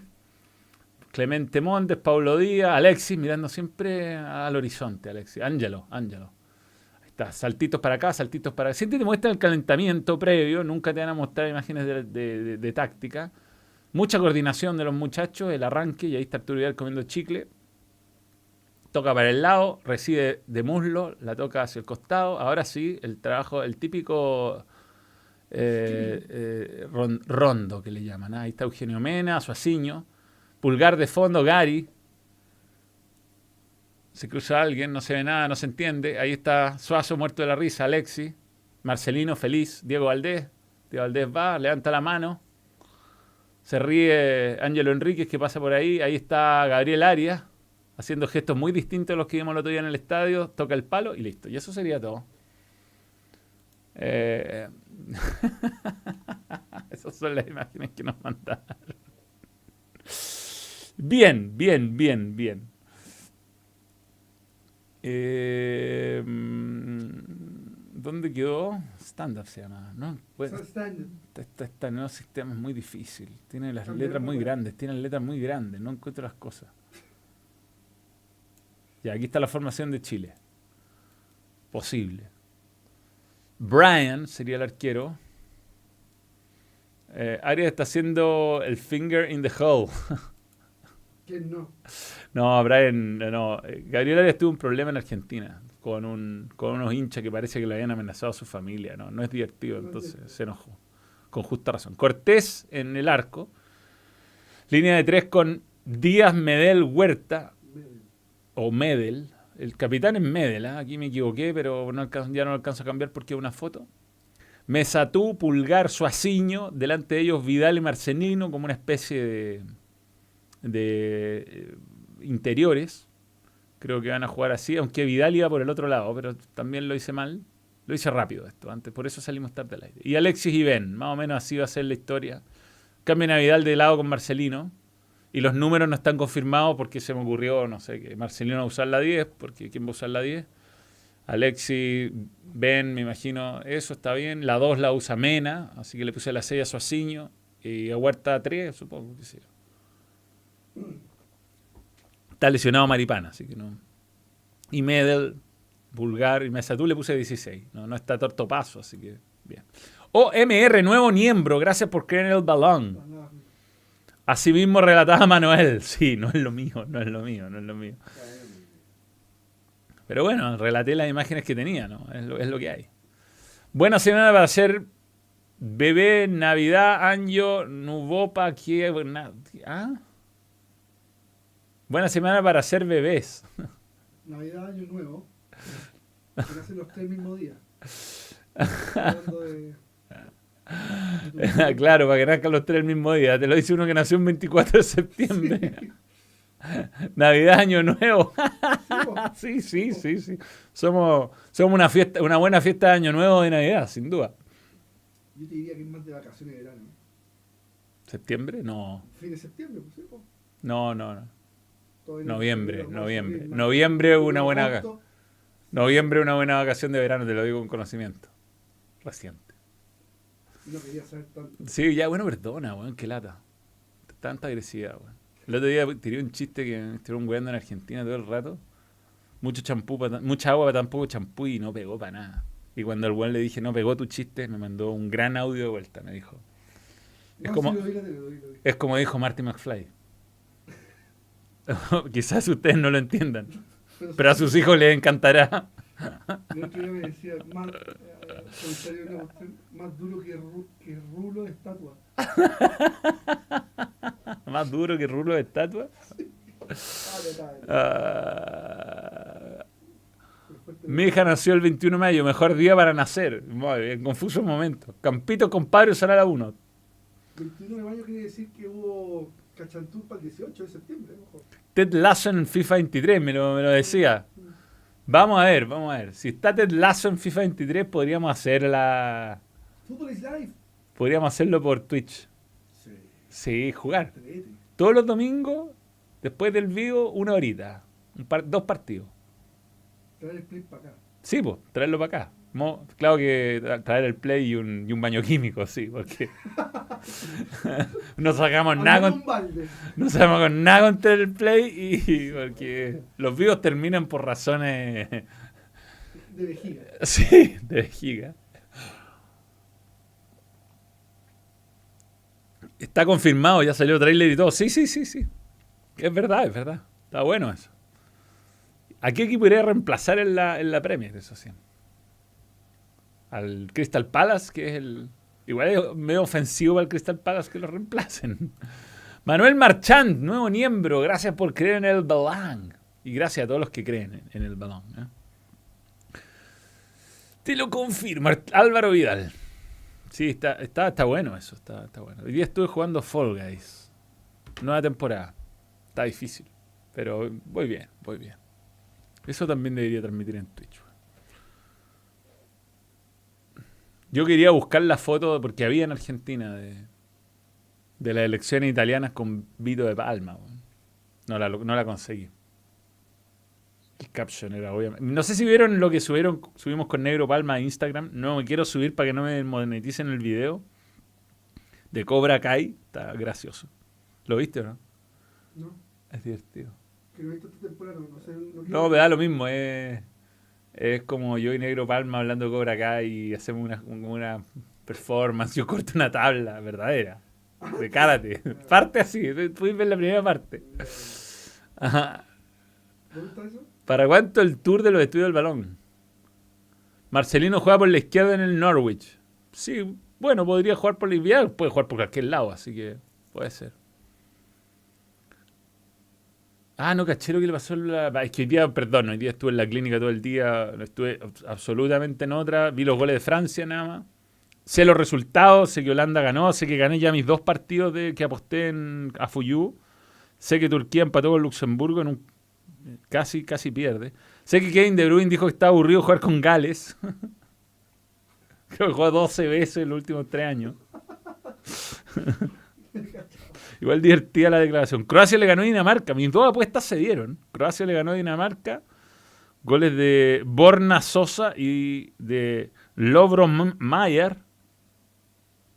Clemente Montes, Paulo Díaz, Alexis mirando siempre al horizonte, Alexis. Ángelo, Ángelo saltitos para acá, saltitos para acá. Siempre te muestran el calentamiento previo, nunca te van a mostrar imágenes de, táctica. Mucha coordinación de los muchachos, el arranque, y ahí está Arturo Vidal comiendo chicle. Toca para el lado, recibe de muslo, la toca hacia el costado. Ahora sí, el trabajo, el típico eh, eh, rondo que le llaman. Ahí está Eugenio Mena, Suaciño. Pulgar de fondo, Gary, se cruza alguien, no se ve nada, no se entiende. Ahí está Suazo muerto de la risa, Alexi, Marcelino feliz, Diego Valdés. Diego Valdés va, levanta la mano. Se ríe Ángelo Enríquez que pasa por ahí. Ahí está Gabriel Arias, haciendo gestos muy distintos a los que vimos el otro día en el estadio. Toca el palo y listo. Y eso sería todo. Eh... Esas son las imágenes que nos mandaron. Bien, bien, bien, bien. Eh, ¿Dónde quedó? Stand-up se llama, ¿no? Pues, nuevo sistema es muy difícil. Tiene las letras muy grandes, tiene las letras muy grandes, no encuentro las cosas. Y aquí está la formación de Chile. Posible. Brian sería el arquero. Eh, Arias está haciendo el finger in the hole. ¿Quién no? No, Brian, no. eh, Gabriel Arias tuvo un problema en Argentina con, un, con unos hinchas que parece que le habían amenazado a su familia. No, no es divertido, entonces se enojó. Con justa razón. Cortés en el arco. Línea de tres con Díaz, Medel, Huerta o Medel. El capitán es Medel, ¿ah? aquí me equivoqué, pero no alcanzo- ya no lo alcanzo a cambiar porque es una foto. Mesatú, Pulgar, Suaciño, delante de ellos Vidal y Marcelino como una especie de, de eh, interiores. Creo que van a jugar así, aunque Vidal iba por el otro lado, pero también lo hice mal. Lo hice rápido esto, antes, por eso salimos tarde al aire. Y Alexis y Ben, más o menos así va a ser la historia. Cambian a Vidal de lado con Marcelino. Y los números no están confirmados porque se me ocurrió, no sé, que Marcelino va a usar la 10, porque ¿quién va a usar la 10? Alexi, Ben, me imagino, eso está bien. La 2 la usa Mena, así que le puse la 6 a Suaciño. Y a Huerta 3, supongo que sí. Está lesionado Maripana, así que no. Y Medel, Vulgar y Mesatú le puse 16. No, no está torto paso, así que bien. OMR, nuevo miembro, gracias por creer en el balón. Así mismo relataba Manuel. Sí, no es lo mío, no es lo mío, no es lo mío. Pero bueno, relaté las imágenes que tenía, ¿no? Es lo, que hay. Buena semana para hacer bebé, Navidad, año, nubopa, na- ¿Ah? Buena semana para hacer bebés. Navidad, Año Nuevo. Nacen los tres mismos días. De- de claro, para que nazcan los tres el mismo día. Te lo dice uno que nació un 24 de septiembre. Navidad, año nuevo. Sí, sí, sí, sí. Somos, somos una fiesta, una buena fiesta de año nuevo de Navidad, sin duda. Yo te diría que es más de vacaciones de verano. ¿Septiembre? No. Fin de septiembre, pues sí. No, no, no. Noviembre, noviembre. Noviembre una buena-. Noviembre una buena vacación de verano, te lo digo con conocimiento. Reciente. No quería saber tanto. Sí, ya, bueno, perdona, weón, qué lata. Tanta agresividad, weón. El otro día tiré un chiste que me estuvieron weando en Argentina todo el rato. Mucho champú, mucha agua para tan poco champú y no pegó para nada. Y cuando al weón le dije, no pegó tu chiste, me mandó un gran audio de vuelta. Me dijo, Es No, como- sí, lo vi, lo vi, lo vi, lo vi. es como dijo Marty McFly. Quizás ustedes no lo entiendan, pero a sus hijos les encantará. El otro día me decía, más, eh, duro que, ru- que rulo de estatua. Más duro que rulo de estatua. Dale, dale. Ah, Mi hija nació el 21 de mayo, mejor día para nacer. Muy bien, confuso momento. Campito, compadre, usará la 1. 21 de mayo quiere decir que hubo cachantú para el 18 de septiembre. Ted Lasso en FIFA 23, me lo, me lo decía. Vamos a ver, vamos a ver. Si está Ted Lasso en FIFA 23, podríamos hacer la... Podríamos hacerlo por Twitch. Sí. Sí, jugar. Todos los domingos, después del vivo, una horita. Un par- dos partidos. Traer el play para acá. Sí, pues, traerlo para acá. Mo- claro que tra- traer el play y un, y un baño químico, sí, porque no sacamos nada con, no sacamos nada con tener el play y porque los vivos terminan por razones De vejiga. sí, de vejiga. Está confirmado, ya salió trailer y todo. Sí, sí, sí, sí. Es verdad, es verdad. Está bueno eso. ¿A qué equipo iría a reemplazar en la, en la Premier? Eso sí. Al Crystal Palace, que es el. Igual es medio ofensivo para el Crystal Palace que lo reemplacen. Manuel Marchand, nuevo miembro. Gracias por creer en el balón. Y gracias a todos los que creen en, el balón. ¿eh? Te lo confirmo, Álvaro Vidal. Sí, está, está, está bueno eso, está, está bueno. Hoy día estuve jugando Fall Guys. Nueva temporada. Está difícil, pero voy bien, voy bien. Eso también debería transmitir en Twitch. weón. Yo quería buscar la foto porque había en Argentina de, de las elecciones italianas con Vito de Palma. No la, no la conseguí. El caption era obviamente. No sé si vieron lo que subieron, subimos con Negro Palma a Instagram. No me quiero subir para que no me moneticen el video. De Cobra Kai. Está gracioso. ¿Lo viste o no? ¿No? Es divertido. Que no he visto esta temporada, no, sé. Me da lo mismo. Es, es como yo y Negro Palma hablando Cobra Kai y hacemos una, una performance, yo corto una tabla verdadera de karate. Parte así, puedes ver la primera parte. Ajá. ¿Para cuánto el tour de los estudios del balón? Marcelino juega por la izquierda en el Norwich. Sí, bueno, podría jugar por la izquierda, puede jugar por cualquier lado, así que puede ser. Ah, no, caché lo que le pasó. La... Es que hoy día, perdón, hoy día estuve en la clínica todo el día, estuve abs- absolutamente en otra. Vi los goles de Francia nada más. Sé los resultados, sé que Holanda ganó, sé que gané ya mis dos partidos de que aposté en a Fuyú. Sé que Turquía empató con Luxemburgo en un casi casi pierde. Sé que Kevin De Bruyne dijo que estaba aburrido jugar con Gales. Creo que jugó 12 veces en los últimos tres años. Igual divertida la declaración. Croacia le ganó a Dinamarca. Mis dos apuestas se dieron. Croacia le ganó a Dinamarca. Goles de Borna Sosa y de Lovro Mayer.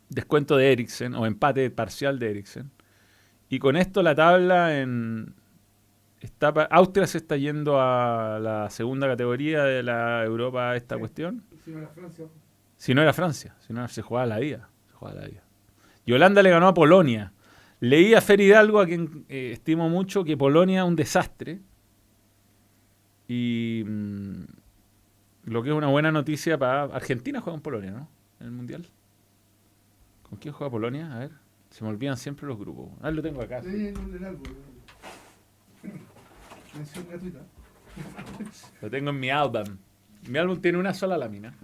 Descuento de Eriksen o empate parcial de Eriksen. Y con esto la tabla en... Está, Austria se está yendo a la segunda categoría de la Europa esta Sí. cuestión. Si no era Francia. Si no era Francia, si no se jugaba la vida. Se jugaba la vida. Y Holanda le ganó a Polonia. Leí a Fer Hidalgo, a quien eh, estimo mucho, que Polonia es un desastre. Y mm, lo que es una buena noticia para Argentina juega en Polonia, ¿no? En el Mundial. ¿Con quién juega Polonia? A ver. Se me olvidan siempre los grupos. Ah, lo tengo acá. sí. El. Mención gratuita. Lo tengo en mi álbum. Mi álbum tiene una sola lámina.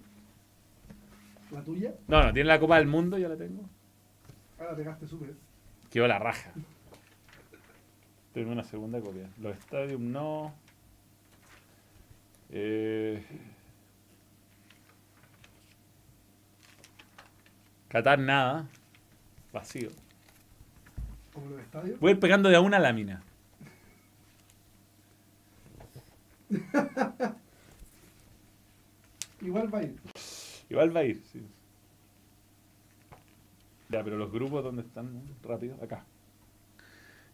La tuya. No, no, tiene la Copa del Mundo, ya la tengo. Ahora pegaste súper. Quedó la raja. Tengo una segunda copia. Los estadios no. Eh, Qatar nada. Vacío. Como los estadios. Voy a ir pegando de a una lámina. Igual va a ir. Igual va a ir, sí. Ya, pero los grupos, ¿dónde están? Rápido, acá.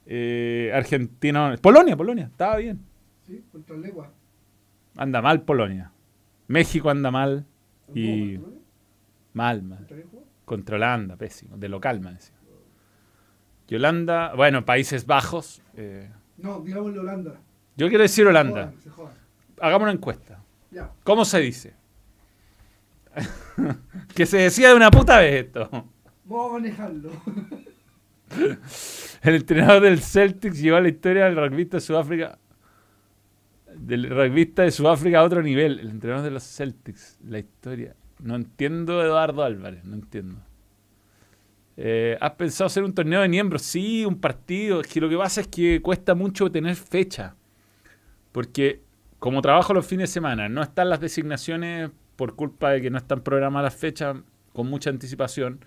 Eh, Argentina. Polonia, Polonia, estaba bien. ¿Sí? Contra Legua. Anda mal Polonia. México anda mal. Y- ¿Contra Mal, mal. Contra Holanda, pésimo. De local, me decía. Y Holanda, bueno, Países Bajos. eh, No, digamos en Holanda. yo quiero decir Se Holanda. jodan, se jodan. Hagamos una encuesta. Ya. ¿Cómo se dice? que se decía de una puta vez esto. Vamos a manejarlo. El entrenador del Celtics llevó la historia del rugbyista de Sudáfrica. Del rugbyista de Sudáfrica a otro nivel. El entrenador de los Celtics. La historia. No entiendo, Eduardo Álvarez. No entiendo. Eh, ¿Has pensado hacer un torneo de miembros? Sí, un partido. Es que lo que pasa es que cuesta mucho tener fecha. Porque como trabajo los fines de semana, no están las designaciones por culpa de que no están programadas las fechas con mucha anticipación.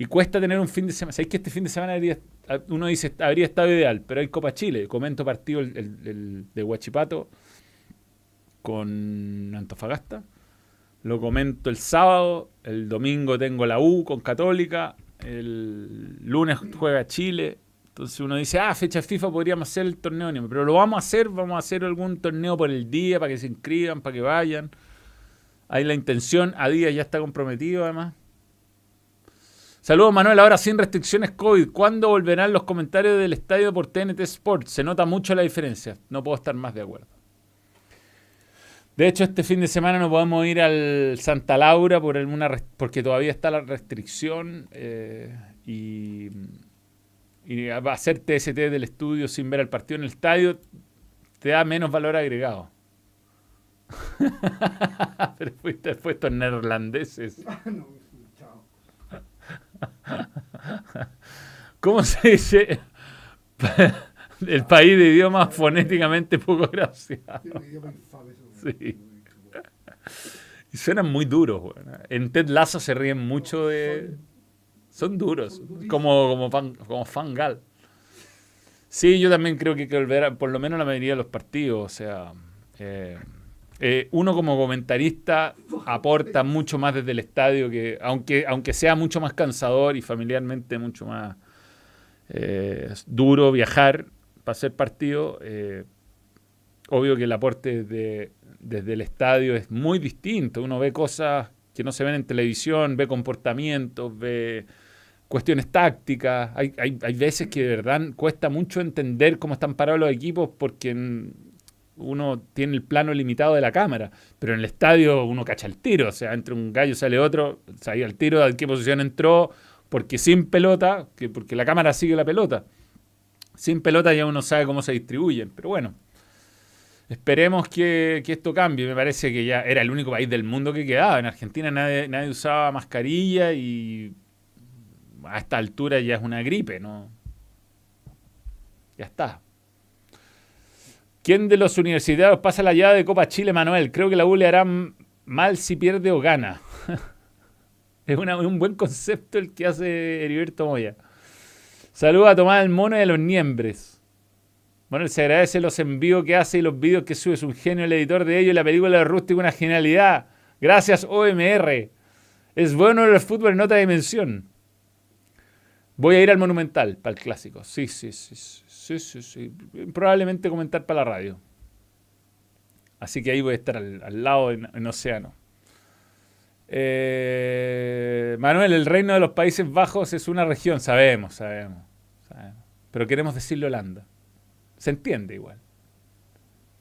Y cuesta tener un fin de semana. ¿Sabéis que este fin de semana habría- uno dice habría estado ideal? Pero hay Copa Chile. Comento partido el, de Huachipato con Antofagasta. Lo comento el sábado. El domingo tengo la U con Católica. El lunes juega Chile. Entonces uno dice, ah, fecha FIFA podríamos hacer el torneo. de nieve". Pero lo vamos a hacer. Vamos a hacer algún torneo por el día para que se inscriban, para que vayan. Hay la intención. A día ya está comprometido además. Saludos Manuel, ahora sin restricciones COVID. ¿Cuándo volverán los comentarios del estadio por TNT Sport? Se nota mucho la diferencia. No puedo estar más de acuerdo. De hecho, este fin de semana no podemos ir al Santa Laura por alguna porque todavía está la restricción eh, y, hacer TST del estudio sin ver al partido en el estadio te da menos valor agregado. Pero fuiste puestos neerlandeses. ¿Cómo se dice? El país de idiomas fonéticamente poco graciado. Tiene un idioma infame eso. Sí. Y suenan muy duros, weón. En Ted Lasso se ríen mucho de. Son duros. Como, como, fan, como fangal. Sí, yo también creo que hay que volver a, por lo menos la mayoría de los partidos. O sea, eh, eh, uno como comentarista aporta mucho más desde el estadio que, aunque, aunque sea mucho más cansador y familiarmente mucho más eh, duro viajar para hacer partido, eh, obvio que el aporte desde, desde el estadio es muy distinto. Uno ve cosas que no se ven en televisión, ve comportamientos, ve cuestiones tácticas. Hay, hay, hay veces que de verdad cuesta mucho entender cómo están parados los equipos porque uno tiene el plano limitado de la cámara, pero en el estadio uno cacha el tiro, o sea, entre un gallo sale otro, sale el tiro, de qué posición entró, porque sin pelota, que porque la cámara sigue la pelota. Sin pelota ya uno sabe cómo se distribuyen, pero bueno. Esperemos que, esto cambie. Me parece que ya era el único país del mundo que quedaba. En Argentina nadie, nadie usaba mascarilla y a esta altura ya es una gripe, ¿no? Ya está. ¿Quién de los universitarios pasa la llave de Copa Chile, Manuel? Creo que la U le hará mal si pierde o gana. es un buen concepto el que hace Heriberto Moya. Saluda a Tomás el Mono y a los Niembres. Bueno, se agradece los envíos que hace y los vídeos que sube. Es un genio el editor de ellos y la película de Rústico una genialidad. Gracias, OMR. Es bueno el fútbol en otra dimensión. Voy a ir al Monumental para el clásico. Sí, sí, sí, sí, sí. Probablemente comentar para la radio. Así que ahí voy a estar al, lado en, Océano. Eh, Manuel, el reino de los Países Bajos es una región, sabemos, sabemos, Pero queremos decirle Holanda. Se entiende igual.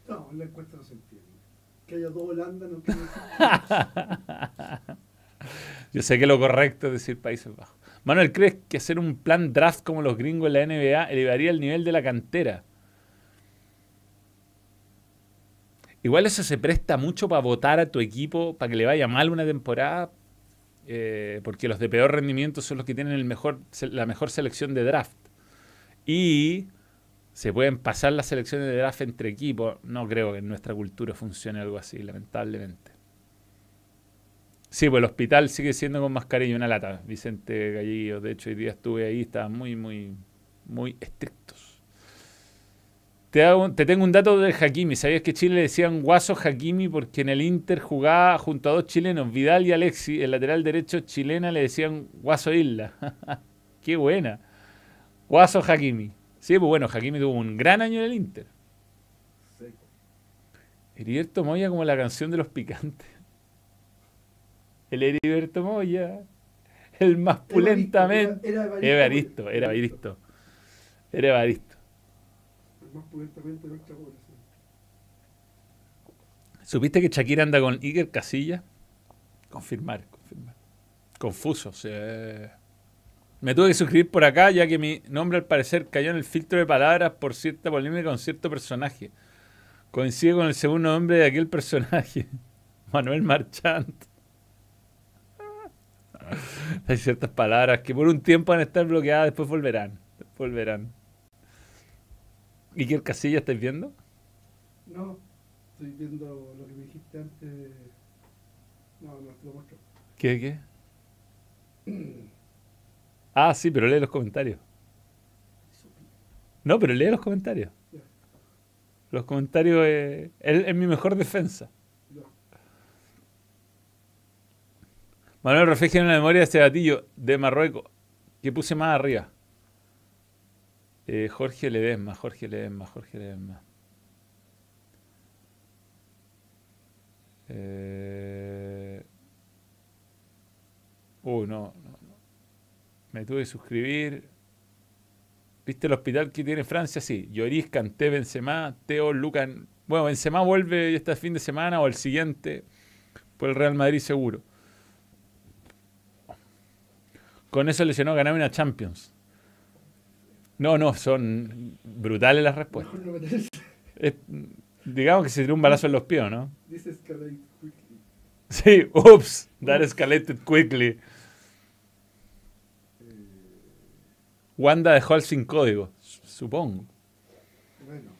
No, la encuesta no se entiende. Que haya dos Holanda no quiere Yo sé que lo correcto es decir Países Bajos. Manuel, ¿crees que hacer un plan draft como los gringos en la NBA elevaría el nivel de la cantera? Igual eso se presta mucho para votar a tu equipo, para que le vaya mal una temporada, eh, porque los de peor rendimiento son los que tienen el mejor, la mejor selección de draft. Y se pueden pasar las selecciones de draft entre equipos. No creo que en nuestra cultura funcione algo así, lamentablemente. Sí, pues el hospital sigue siendo con mascarilla una lata. Vicente Gallillo, de hecho, hoy día estuve ahí, estaban muy, muy, muy estrictos. Te, te tengo un dato del Hakimi. ¿Sabías que Chile le decían Guaso Hakimi porque en el Inter jugaba junto a dos chilenos, Vidal y Alexi? El lateral derecho chilena le decían Guaso Isla. Qué buena. Guaso Hakimi. Sí, pues bueno, Hakimi tuvo un gran año en el Inter. Heriberto Moya como la canción de los picantes el Heriberto Moya, el más pulentamente. Era, Evaristo, era Evaristo. Era Evaristo. El más pulentamente de nuestra población. ¿Supiste que Shakira anda con Iker Casilla? Confirmar, confirmar. Confuso, Me tuve que suscribir por acá, ya que mi nombre al parecer cayó en el filtro de palabras por cierta polémica con cierto personaje. Coincide con el segundo nombre de aquel personaje, Manuel Marchant. Hay ciertas palabras que por un tiempo van a estar bloqueadas, después volverán. Volverán. ¿Y qué casilla estáis viendo? No, estoy viendo lo que me dijiste antes. No, no te lo muestro. ¿Qué, qué? ah, sí, pero lee los comentarios. No, pero lee los comentarios. Los comentarios es mi mejor defensa. Manuel, refleja en la memoria de este gatillo de Marruecos que puse más arriba. Eh, Jorge Ledesma, Jorge Ledesma, Jorge Ledesma. Eh... Uh, no, no, Me tuve que suscribir. ¿Viste el hospital que tiene Francia? Sí. Lloris, Canté, Benzema, Teo, Lucan. Bueno, Benzema vuelve este fin de semana o el siguiente por el Real Madrid seguro. Con eso lesionó ganaba una Champions. No, no, son brutales las respuestas. digamos que se tiró un balazo en los pies, ¿no? Sí, ups, that escalated quickly. Eh. Wanda dejó al sin código, supongo. Bueno,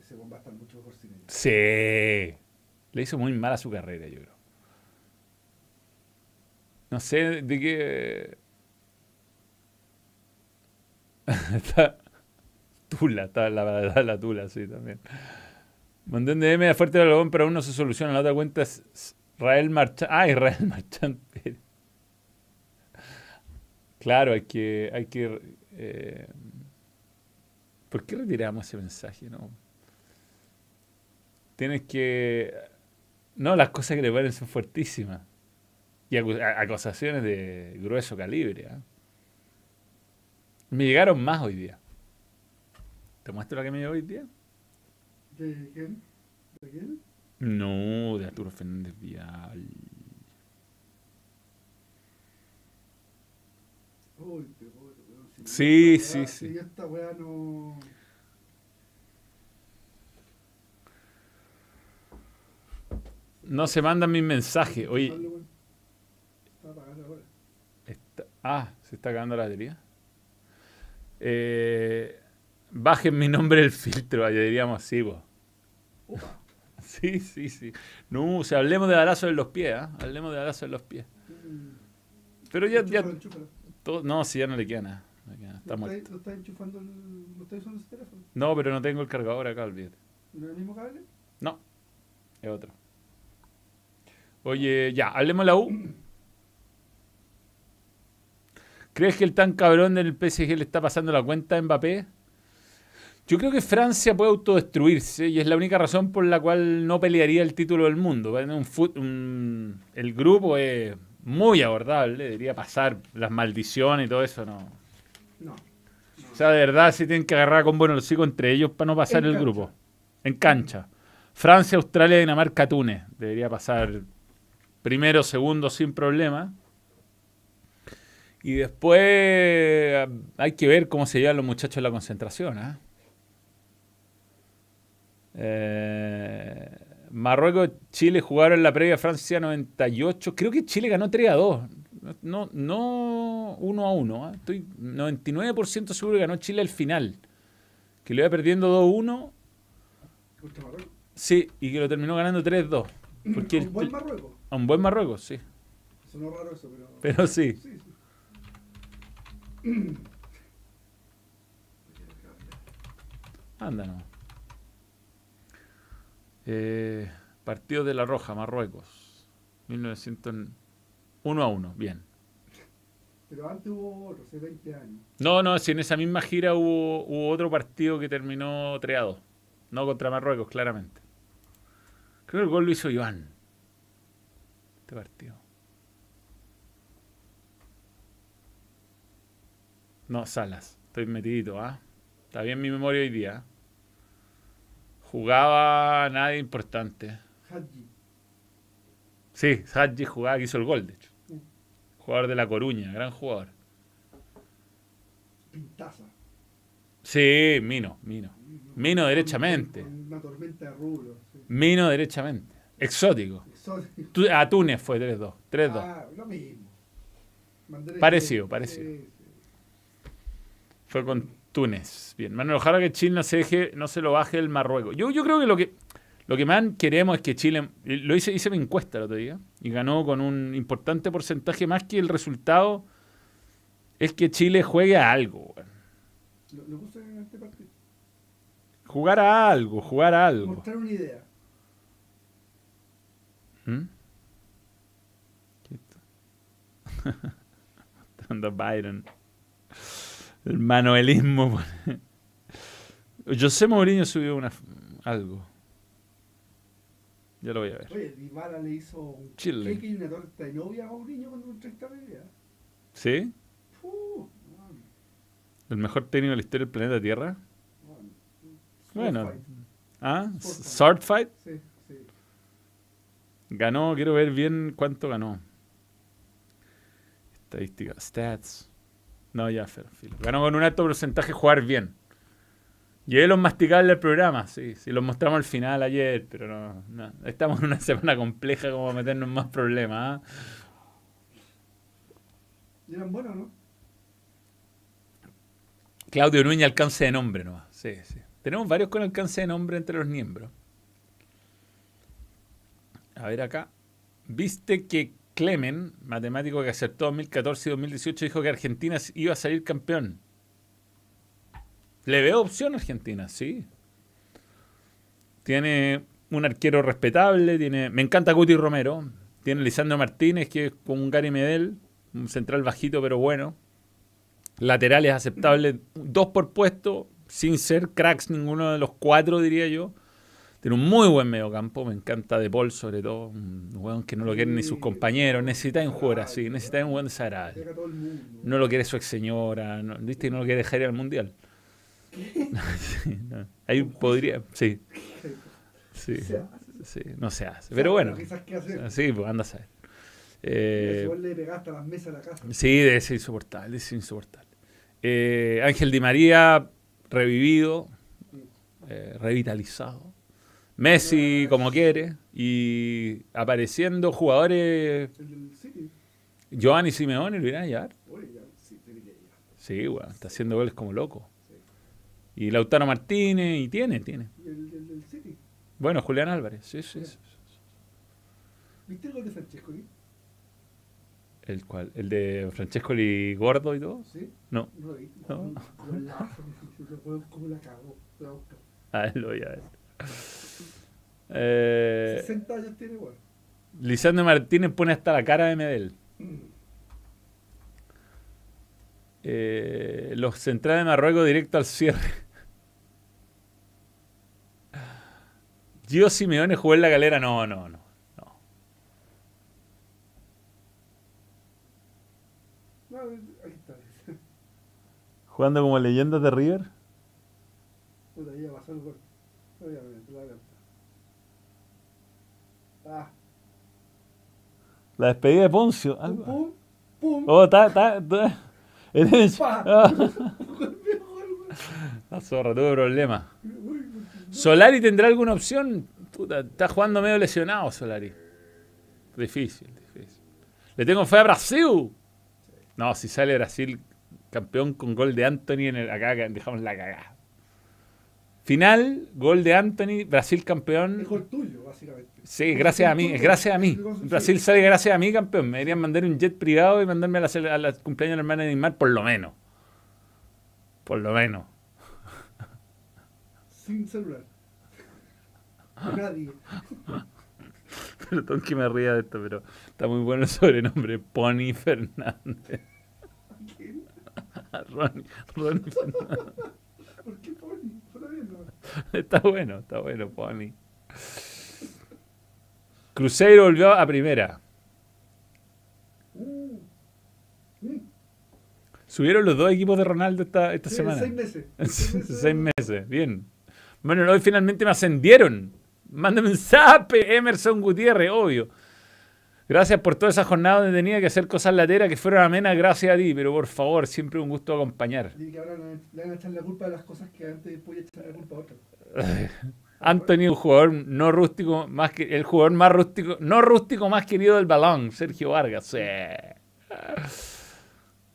ese bomba está mucho mejor sin Sí, le hizo muy mal a su carrera, yo creo. No sé de qué. tula, está la verdad, la tula, sí, también. Montón de M de fuerte algodón, pero aún no se soluciona. La otra cuenta es Israel Marchand. Ah, Israel Marchand. Claro, hay que. Hay que eh, ¿Por qué retiramos ese mensaje? No? Tienes que No, las cosas que le ponen son fuertísimas. Y acusaciones de grueso calibre. ¿ah? Me llegaron más hoy día. ¿Te muestro la que me llegó hoy día? ¿De quién? ¿De quién? No, de Arturo Fernández Vial. Uy, te Sí, sí, sí. Si esta weá no. No se mandan mis mensajes. Oye. Ah, se está acabando la batería. Eh, bajen mi nombre el filtro, ya diríamos así, vos. Sí, sí, sí. No, o sea, hablemos de balazo en los pies, ¿eh? Hablemos de balazo en los pies. Pero ya, ya, no, si ya no le queda nada. Está ¿No, está, ¿No está enchufando el, ¿No está usando ese teléfono? No, pero no tengo el cargador acá, olvídate. ¿No es el mismo cable? No, es otro. Oye, ya, hablemos de la U. ¿Crees que el tan cabrón del PSG le está pasando la cuenta a Mbappé? Yo creo que Francia puede autodestruirse y es la única razón por la cual no pelearía el título del mundo. Un, el grupo es muy abordable, debería pasar las maldiciones y todo eso, no. No. O sea, de verdad, si tienen que agarrar con buenos hijos entre ellos para no pasar el grupo. En cancha. Francia, Australia, Dinamarca, Túnez. Debería pasar primero, segundo sin problema. Y después hay que ver cómo se llevan los muchachos en la concentración. ¿ah? ¿eh? Marruecos, Chile jugaron en la previa Francia 98. Creo que Chile ganó 3 a 2. No, no 1 a 1. ¿ah? Estoy 99% seguro que ganó Chile al final. Que lo iba perdiendo 2 a 1. Sí, y que lo terminó ganando 3 2. Porque ¿A un buen Marruecos? A un buen Marruecos, sí. Sonó raro eso, pero. Pero sí. sí, sí. Anda Eh, partido de la Roja, Marruecos. 1901 a 1, bien. Pero antes hubo otro, hace 20 años. No, no, si en esa misma gira hubo, hubo otro partido que terminó 3 a 2. No contra Marruecos, claramente. Creo que el gol lo hizo Iván. Este partido. No, Salas. Estoy metidito, ¿ah? Está bien mi memoria hoy día. Jugaba nadie importante. Hadji. Sí, Hadji jugaba, que hizo el gol, de hecho. Jugador de La Coruña, gran jugador. Pintaza. Sí, Mino, Mino. Mino derechamente. Una tormenta de rublos. Mino derechamente. Exótico. Exótico. A Túnez fue 3-2. 3-2. Ah, lo mismo. parecido, parecido. Fue con Túnez. Bien. Manuel, ojalá que Chile no se, deje, no se lo baje el Marruecos. Yo, yo creo que lo que lo que más queremos es que Chile. Lo hice, hice mi encuesta el otro día. Y ganó con un importante porcentaje más que el resultado. Es que Chile juegue a algo. Lo, lo puse en este partido. Jugar a algo, jugar a algo. Mostrar una idea. ¿Mm? Byron. El manuelismo. José Mourinho subió una, algo. Ya lo voy a ver. Oye, Dybala le hizo un Chile. y una torta de novia a Mourinho cuando un 30 media. ¿Sí? ¿El mejor técnico de la historia del planeta Tierra? Bueno. Fight. ¿Ah? ¿Sword Fight? Sí, sí. Ganó, quiero ver bien cuánto ganó. Estadística, stats. No, ya, filo. Ganó con un alto porcentaje jugar bien. Y los masticables del programa, sí, sí, los mostramos al final ayer, pero no, no. Estamos en una semana compleja como para meternos en más problemas. ¿Y eran buenos, no? Claudio Núñez alcance de nombre nomás. Sí, sí. Tenemos varios con alcance de nombre entre los miembros. A ver acá. Viste que Clemen, matemático que acertó 2014 y 2018, dijo que Argentina iba a salir campeón. Le veo opción a Argentina, sí. Tiene un arquero respetable, tiene. Me encanta Guti Romero. Tiene Lisandro Martínez, que es como un Gary Medel, un central bajito pero bueno. Laterales aceptables, dos por puesto, sin ser cracks ninguno de los cuatro, diría yo. Tiene un muy buen mediocampo, me encanta De Paul sobre todo, un weón que no lo quieren ni sus compañeros, necesita un jugador así, necesita un buen desagradable. No lo quiere su ex señora, no, ¿viste? No lo quiere dejar ir al mundial. Sí, no. Ahí podría, sí, sí, sí, no se hace. Pero bueno, sí, pues anda a saber. Eh, vos le pegaste a las mesas de la casa. sí, debe ser insoportable, ser insoportable. Eh, Ángel Di María, revivido, eh, revitalizado. Messi como quiere y apareciendo jugadores. Giovanni Simeone lo irán a llevar. Sí, weón, está haciendo goles como loco. Y Lautaro Martínez, y tiene, tiene. Bueno, Julián Álvarez, sí, sí. sí. ¿Viste el gol de Francesco? ahí? El, cual, el de Francesco y Gordo y todo. ¿Sí? No. No ¿Cómo la cagó? Ah, lo voy a ver. Eh, 60 años tiene, igual. Lisandro Martínez pone hasta la cara de Medel. Eh, los centrales de Marruecos directo al cierre. Gio Simeone jugó en la galera. No, no, no. no. No, ahí está. Jugando como leyenda de River. Puta, ya pasó el gol. Obviamente, la verdad. Ah, La despedida de Poncio. pum, pum. Oh, está, está. está. La zorra, tuve. Uy, ¿Solari tendrá alguna opción? Puta, está jugando medio lesionado Solari. Difícil, difícil. Le tengo fe a Brasil. No, si sale Brasil campeón con gol de Anthony en el, acá dejamos la cagada. Final, gol de Anthony, Brasil campeón. Es gol tuyo, básicamente. Sí, gracias a mí, es gracias a mí. Brasil sale gracias a mí, campeón. Me deberían mandar un jet privado y mandarme a la, a la cumpleaños de la hermana de Neymar, por lo menos. Por lo menos. Sin celular. Nadie. Perdón que me ría de esto, pero está muy bueno el sobrenombre. Pony Fernández. ¿Quién? Ronnie, Ronnie Fernández. ¿Por qué Pony? Está bueno, está bueno, Pony. Cruzeiro volvió a primera. Subieron los dos equipos de Ronaldo esta, esta Sí, semana. Seis meses. Seis meses, bien. Bueno, hoy finalmente me ascendieron. Mándame un zape, Emerson Gutiérrez, obvio. Gracias por toda esa jornada donde tenía que hacer cosas lateras que fueron amenas gracias a ti, pero por favor, siempre un gusto acompañar. Y que ahora le van a echar la culpa de las cosas que antes podía echar la culpa a otros. Anthony, un jugador no rústico, más que el jugador más rústico, no rústico más querido del balón, Sergio Vargas. Sí.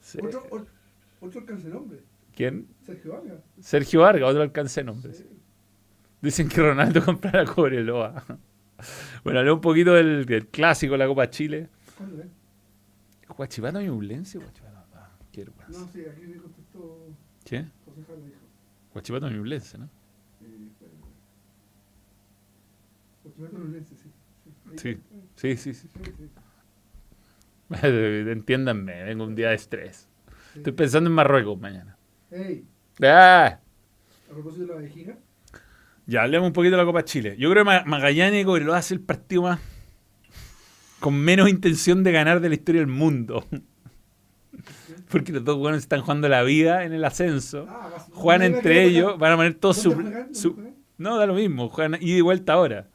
Sí. Otro, otro, otro alcance de nombre. ¿Quién? Sergio Vargas. Sergio Vargas, otro alcance de nombre. Sí. Dicen que Ronaldo comprará Cobreloa. Bueno, hablé un poquito del, del clásico de la Copa Chile. ¿Guachipato y Ñublense? Guachipato. Ah, qué vergüenza. No, sí, aquí me contestó ¿Qué? José Jalo, dijo. Guachipato y Ñublense, ¿no? Ochimato Lunense, sí. Sí. Sí, sí, sí. Entiéndanme, vengo un día de estrés. Estoy pensando en Marruecos mañana. Ey, ¡Ah! a propósito de la vejiga, Ya, hablemos un poquito de la Copa Chile. Yo creo que Ma- Magallanes y Cobreloa hace el partido más con menos intención de ganar de la historia del mundo. Porque los dos buenos están jugando la vida en el ascenso. Ah, vas- Juegan ¿dónde entre ellos, van a poner todos ¿Dónde su. No, da lo mismo, juegan ida y vuelta ahora.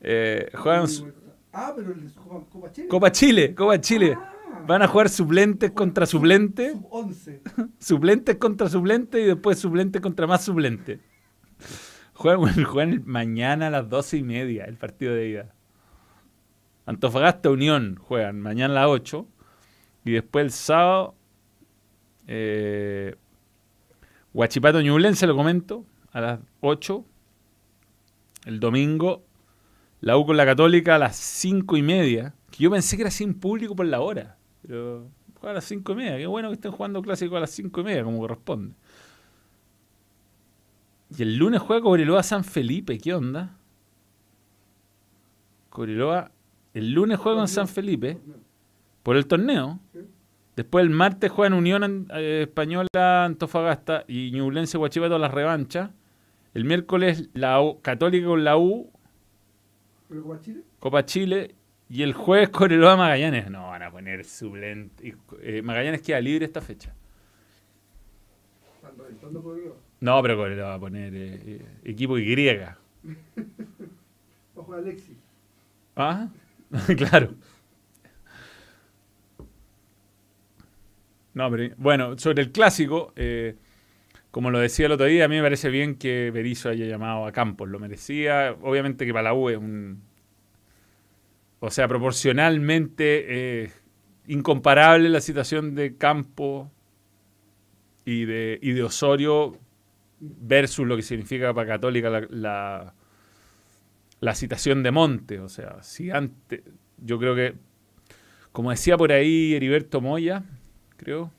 Eh, juegan su- Ah, pero les juegan Copa Chile. Copa Chile, Copa Chile. Ah. Van a jugar suplentes contra suplentes, Sub 11. suplentes contra suplentes y después suplentes contra más suplentes. Juegan, juegan mañana a las doce y media el partido de ida. Antofagasta Unión juegan mañana a las 8 y después el sábado eh, Huachipato Ñublense, lo comento, a las 8. El domingo la U con la Católica a las 5 y media. Que yo pensé que era sin público por la hora. Pero juega a las 5 y media. Qué bueno que estén jugando clásico a las 5 y media, como corresponde. Y el lunes juega Cobreloa San Felipe. ¿Qué onda? Cobreloa. El lunes juega con San Felipe por el torneo. Después el martes juegan Unión eh, Española Antofagasta y Ñublense Huachipato las revanchas. El miércoles la U- Católica con la U, ¿Pero Copa Chile? Copa Chile. Y el jueves Cobreloa Magallanes. No, van a poner suplente. eh, Magallanes queda libre esta fecha. Están No, pero Cobreloa va a poner eh, eh, equipo Y. Ojo a Alexis. Ah, claro. No, pero bueno, sobre el clásico, eh, como lo decía el otro día, a mí me parece bien que Berizzo haya llamado a Campos, lo merecía. Obviamente que para la U es un. O sea, proporcionalmente eh, incomparable la situación de Campos y de, y de Osorio versus lo que significa para Católica la, la, citación de Monte. O sea, si antes, yo creo que, como decía por ahí Heriberto Moya, creo,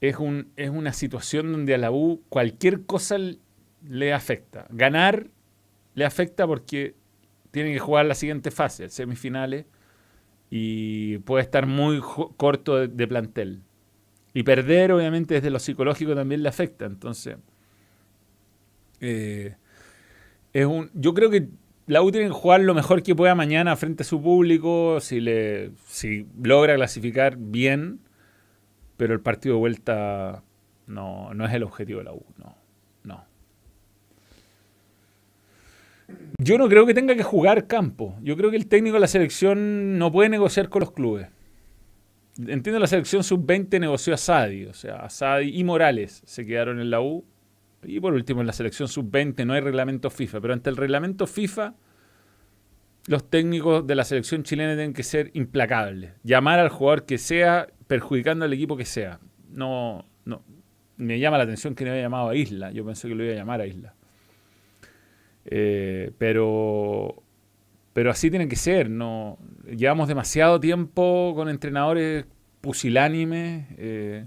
es, un, es una situación donde a la U cualquier cosa le afecta. Ganar le afecta porque tiene que jugar la siguiente fase, semifinales, y puede estar muy corto de plantel. Y perder, obviamente, desde lo psicológico también le afecta. Entonces, eh, es un, yo creo que la U tiene que jugar lo mejor que pueda mañana frente a su público, si, le, si logra clasificar bien, pero el partido de vuelta no, no es el objetivo de la U, no, no. Yo no creo que tenga que jugar campo. Yo creo que el técnico de la selección no puede negociar con los clubes. Entiendo la selección sub-20 negoció a Sadi, o sea, Sadi y Morales se quedaron en la U. Y por último, en la selección sub-20 no hay reglamento FIFA, pero ante el reglamento FIFA, los técnicos de la selección chilena tienen que ser implacables. Llamar al jugador que sea, perjudicando al equipo que sea. No, no. Me llama la atención que no haya llamado a Isla. Yo pensé que lo iba a llamar a Isla. Eh, pero, pero así tiene que ser. No, llevamos demasiado tiempo con entrenadores pusilánimes. eh,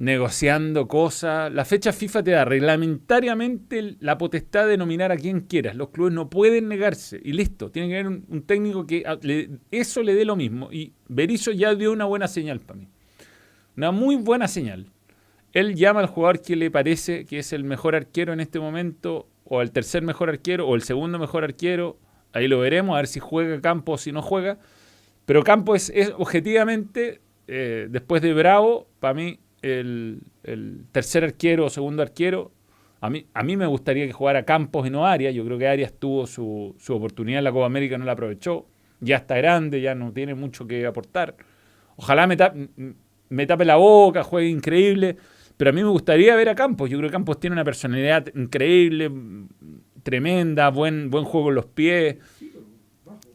negociando cosas. La fecha FIFA te da reglamentariamente la potestad de nominar a quien quieras. Los clubes no pueden negarse. Y listo. Tiene que haber un, técnico que eso le dé lo mismo. Y Berizzo ya dio una buena señal para mí. Una muy buena señal. Él llama al jugador que le parece que es el mejor arquero en este momento, o el tercer mejor arquero, o el segundo mejor arquero. Ahí lo veremos, a ver si juega Campos o si no juega. Pero Campos es, objetivamente, eh, después de Bravo, para mí, el, tercer arquero o segundo arquero. A mí, a mí me gustaría que jugara Campos y no Arias. Yo creo que Arias tuvo su, su oportunidad en la Copa América, no la aprovechó. Ya está grande, ya no tiene mucho que aportar. Ojalá me, tap- m- me tape la boca, juegue increíble. Pero a mí me gustaría ver a Campos. Yo creo que Campos tiene una personalidad increíble, tremenda, buen, buen juego en los pies.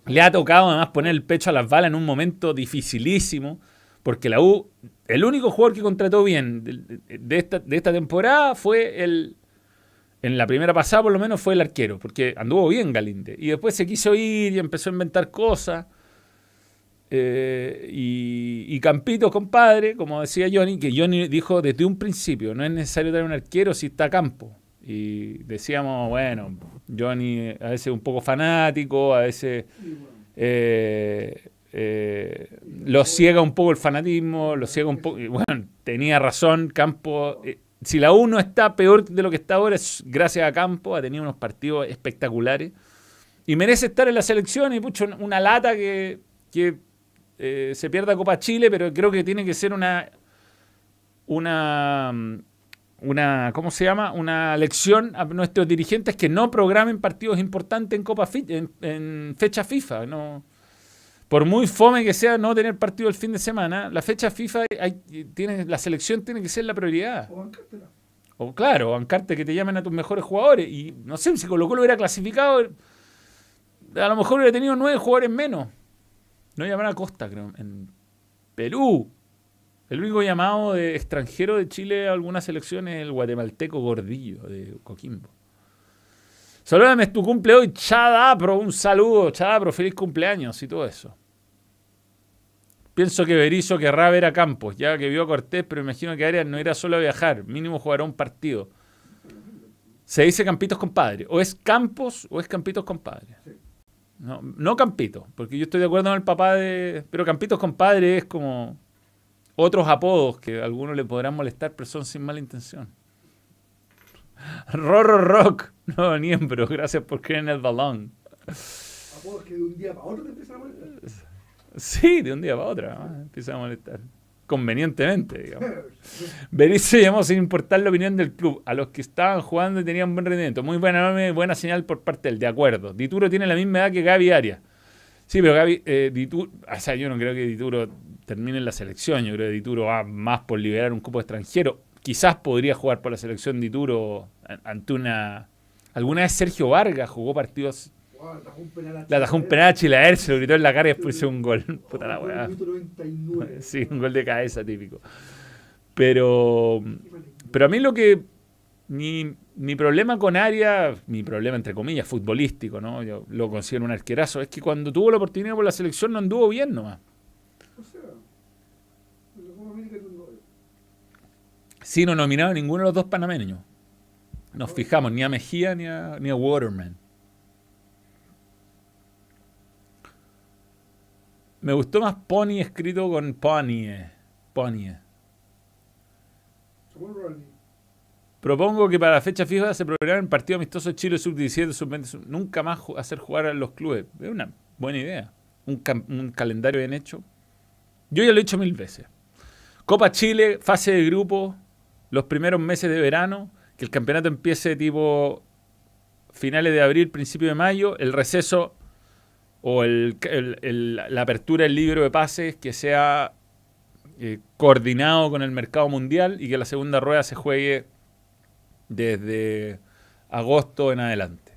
Le ha tocado además poner el pecho a las balas en un momento dificilísimo, porque la U, el único jugador que contrató bien de, esta, de esta temporada fue el, en la primera pasada por lo menos fue el arquero, porque anduvo bien Galinde. Y después se quiso ir y empezó a inventar cosas. Eh, y, y Campito, compadre, como decía Johnny, que Johnny dijo desde un principio, no es necesario tener un arquero si está a campo. Y decíamos, bueno, Johnny a veces un poco fanático, a veces eh, eh, lo ciega un poco el fanatismo, lo ciega un poco. Bueno, tenía razón, Campo. eh, si la U no está peor de lo que está ahora, es gracias a Campo, ha tenido unos partidos espectaculares. Y merece estar en la selección y pucho, una lata que, que se pierda Copa Chile, pero creo que tiene que ser una. Una. Una, ¿cómo se llama? Una lección a nuestros dirigentes que no programen partidos importantes en Copa Fi- en, en fecha FIFA. No, por muy fome que sea no tener partido el fin de semana, la fecha FIFA hay- tiene, la selección tiene que ser la prioridad. o bancártela. O claro, bancarte que te llamen a tus mejores jugadores. Y no sé, si Colo Colo hubiera clasificado, a lo mejor hubiera tenido nueve jugadores menos. No llamar a Costa, creo, en Perú. El único llamado de extranjero de Chile a alguna selección es el guatemalteco Gordillo de Coquimbo. Saludame, es tu cumple hoy, Chadapro, un saludo, Chadapro, feliz cumpleaños y todo eso. Pienso que Berizzo querrá ver a Campos, ya que vio a Cortés, pero imagino que Arias no irá solo a viajar, mínimo jugará un partido. Se dice Campitos compadre, o es Campos o es Campitos compadre. No, no Campito, porque yo estoy de acuerdo con el papá de... Pero Campitos compadre es como otros apodos que a algunos le podrán molestar, pero son sin mala intención. Rorro Rock, nuevo miembro, gracias por creer en el balón. Apodos que de un día para otro te empiezan a molestar. Sí, de un día para otro, ¿no? empieza a molestar. Convenientemente, digamos. Berizzo llamó sin importar la opinión del club a los que estaban jugando y tenían buen rendimiento. Muy buena, buena señal por parte del de acuerdo. Dituro tiene la misma edad que Gaby Arias. Sí, pero Gaby, eh, Dituro, o sea, yo no creo que Dituro termine en la selección. Yo creo que Dituro va más por liberar un cupo extranjero. Quizás podría jugar por la selección Dituro ante una. Alguna vez Sergio Vargas jugó partidos. Wow, atajó un penal a Le atajó un penal a Chilaer, se lo gritó en la cara y después hizo un gol. Puta la weá. minuto 99. Sí, un gol de cabeza típico. Pero, pero a mí lo que. Mi, mi problema con Aria, mi problema entre comillas, futbolístico, ¿no? Yo lo considero un arquerazo, es que cuando tuvo la oportunidad por la selección no anduvo bien nomás. O sea, en la Copa América no- Sí, no nominaba a ninguno de los dos panameños. Nos fijamos, ni a Mejía ni a, ni a Waterman. Me gustó más Pony escrito con Pony. Pony. Propongo que para la fecha fija se programen partido amistoso Chile sub-17, sub-20, sub- nunca más hacer jugar a los clubes. Es una buena idea. Un, un calendario bien hecho. Yo ya lo he hecho mil veces. Copa Chile, fase de grupo, los primeros meses de verano, que el campeonato empiece tipo finales de abril, principio de mayo, el receso o el- la apertura del libro de pases que sea eh, coordinado con el mercado mundial y que la segunda rueda se juegue desde agosto en adelante.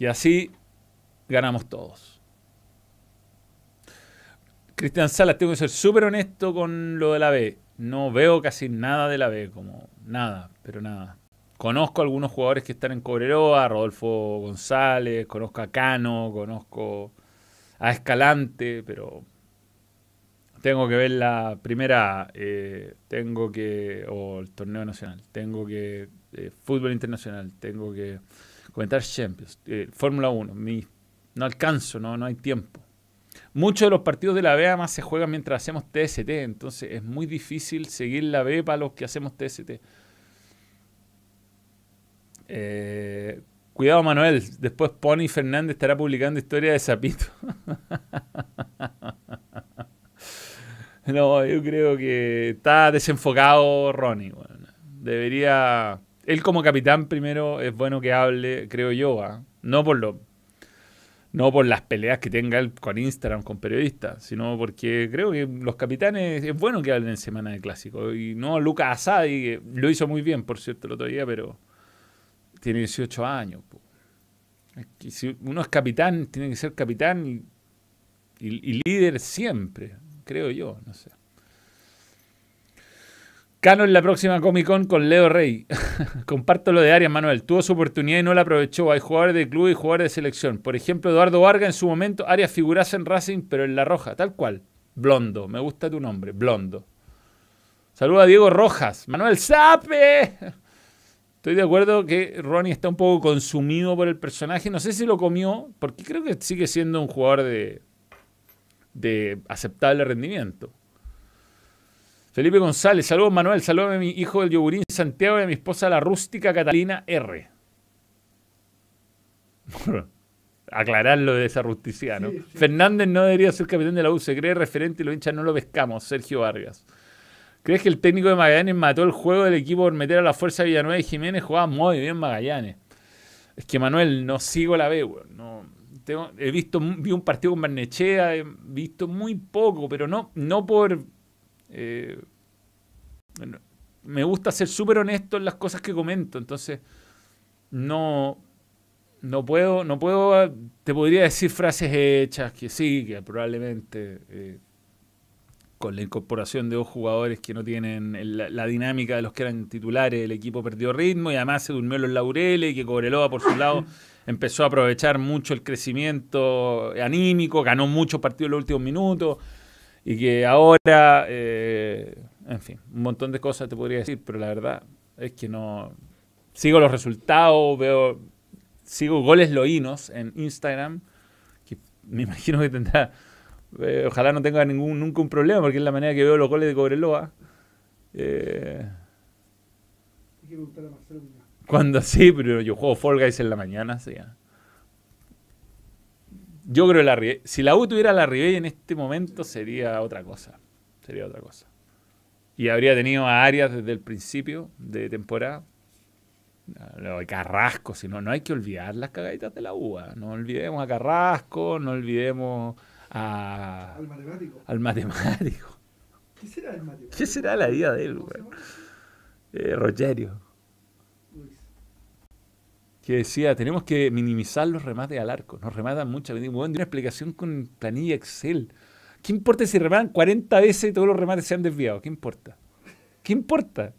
Y así ganamos todos. Cristian Salas, tengo que ser súper honesto con lo de la B. No veo casi nada de la B, como nada, pero nada. Conozco a algunos jugadores que están en Cobreroa, Rodolfo González, conozco a Cano, conozco a Escalante, pero tengo que ver la primera, eh, tengo que, o el torneo nacional, tengo que, eh, fútbol internacional, tengo que comentar Champions, eh, Fórmula 1, mi, no alcanzo, no, no hay tiempo. Muchos de los partidos de la B además se juegan mientras hacemos TST, entonces es muy difícil seguir la B para los que hacemos TST. Eh, cuidado Manuel, después Pony Fernández estará publicando historia de Zapito. No, yo creo que está desenfocado Ronnie. Debería. Él como capitán primero es bueno que hable, creo yo, ¿ah? no por lo, no por las peleas que tenga él con Instagram, con periodistas, sino porque creo que los capitanes es bueno que hablen en semana de clásico. Y no Lucas Asadi, que lo hizo muy bien, por cierto, el otro día, pero tiene 18 años. que si uno es capitán, tiene que ser capitán y, y- y líder siempre, creo yo, no sé. Cano en la próxima Comic Con con Leo Rey. Comparto lo de Arias Manuel. Tuvo su oportunidad y no la aprovechó. Hay jugadores de club y jugadores de selección. Por ejemplo, Eduardo Vargas en su momento, Arias figurase en Racing, pero en la roja, tal cual. Blondo. Me gusta tu nombre, Blondo. Saluda a Diego Rojas. Manuel Sape. Estoy de acuerdo que Ronnie está un poco consumido por el personaje. No sé si lo comió, porque creo que sigue siendo un jugador de, de aceptable rendimiento. Felipe González, saludos Manuel, saludos a mi hijo del yogurín Santiago y a mi esposa la rústica Catalina R. Aclararlo de esa rusticidad, ¿no? Sí, sí. Fernández no debería ser capitán de la U, se cree referente y los hinchas no lo pescamos, Sergio Vargas. ¿Crees que el técnico de Magallanes mató el juego del equipo por meter a la fuerza de Villanueva y Jiménez? Jugaba muy bien Magallanes. Es que Manuel, no sigo la B, weón. No, tengo- he visto, vi un partido con Barnechea, he visto muy poco, pero no, no por... eh, me gusta ser súper honesto en las cosas que comento, entonces no, no puedo, no puedo, te podría decir frases hechas que sí, que probablemente eh, con la incorporación de dos jugadores que no tienen la, la dinámica de los que eran titulares, el equipo perdió ritmo y además se durmió en los laureles y que Cobreloa por su lado empezó a aprovechar mucho el crecimiento anímico, ganó muchos partidos en los últimos minutos y que ahora, eh, en fin, un montón de cosas te podría decir, pero la verdad es que no... Sigo los resultados, veo, sigo goles loínos en Instagram, que me imagino que tendrá, eh, ojalá no tenga ningún, nunca un problema, porque es la manera que veo los goles de Cobreloa. Eh, Hay que preguntarle a Marcelo Muñoz. Cuando sí, pero yo juego Fall Guys en la mañana, sí. Yo creo que la si la U tuviera la Ribey en este momento sería otra cosa. Sería otra cosa. Y habría tenido a Arias desde el principio de temporada. Lo de Carrasco, si no, no hay que olvidar las cagaditas de la U. ah. No olvidemos a Carrasco, no olvidemos a- Al matemático. al matemático. ¿Qué será el matemático? ¿Qué será la vida de él, ¿Cómo se güey? Eh, Rogerio. Que decía, tenemos que minimizar los remates al arco. Nos rematan mucho. Bueno, de una explicación con planilla Excel. ¿Qué importa si rematan 40 veces y todos los remates se han desviado? ¿Qué importa? ¿Qué importa?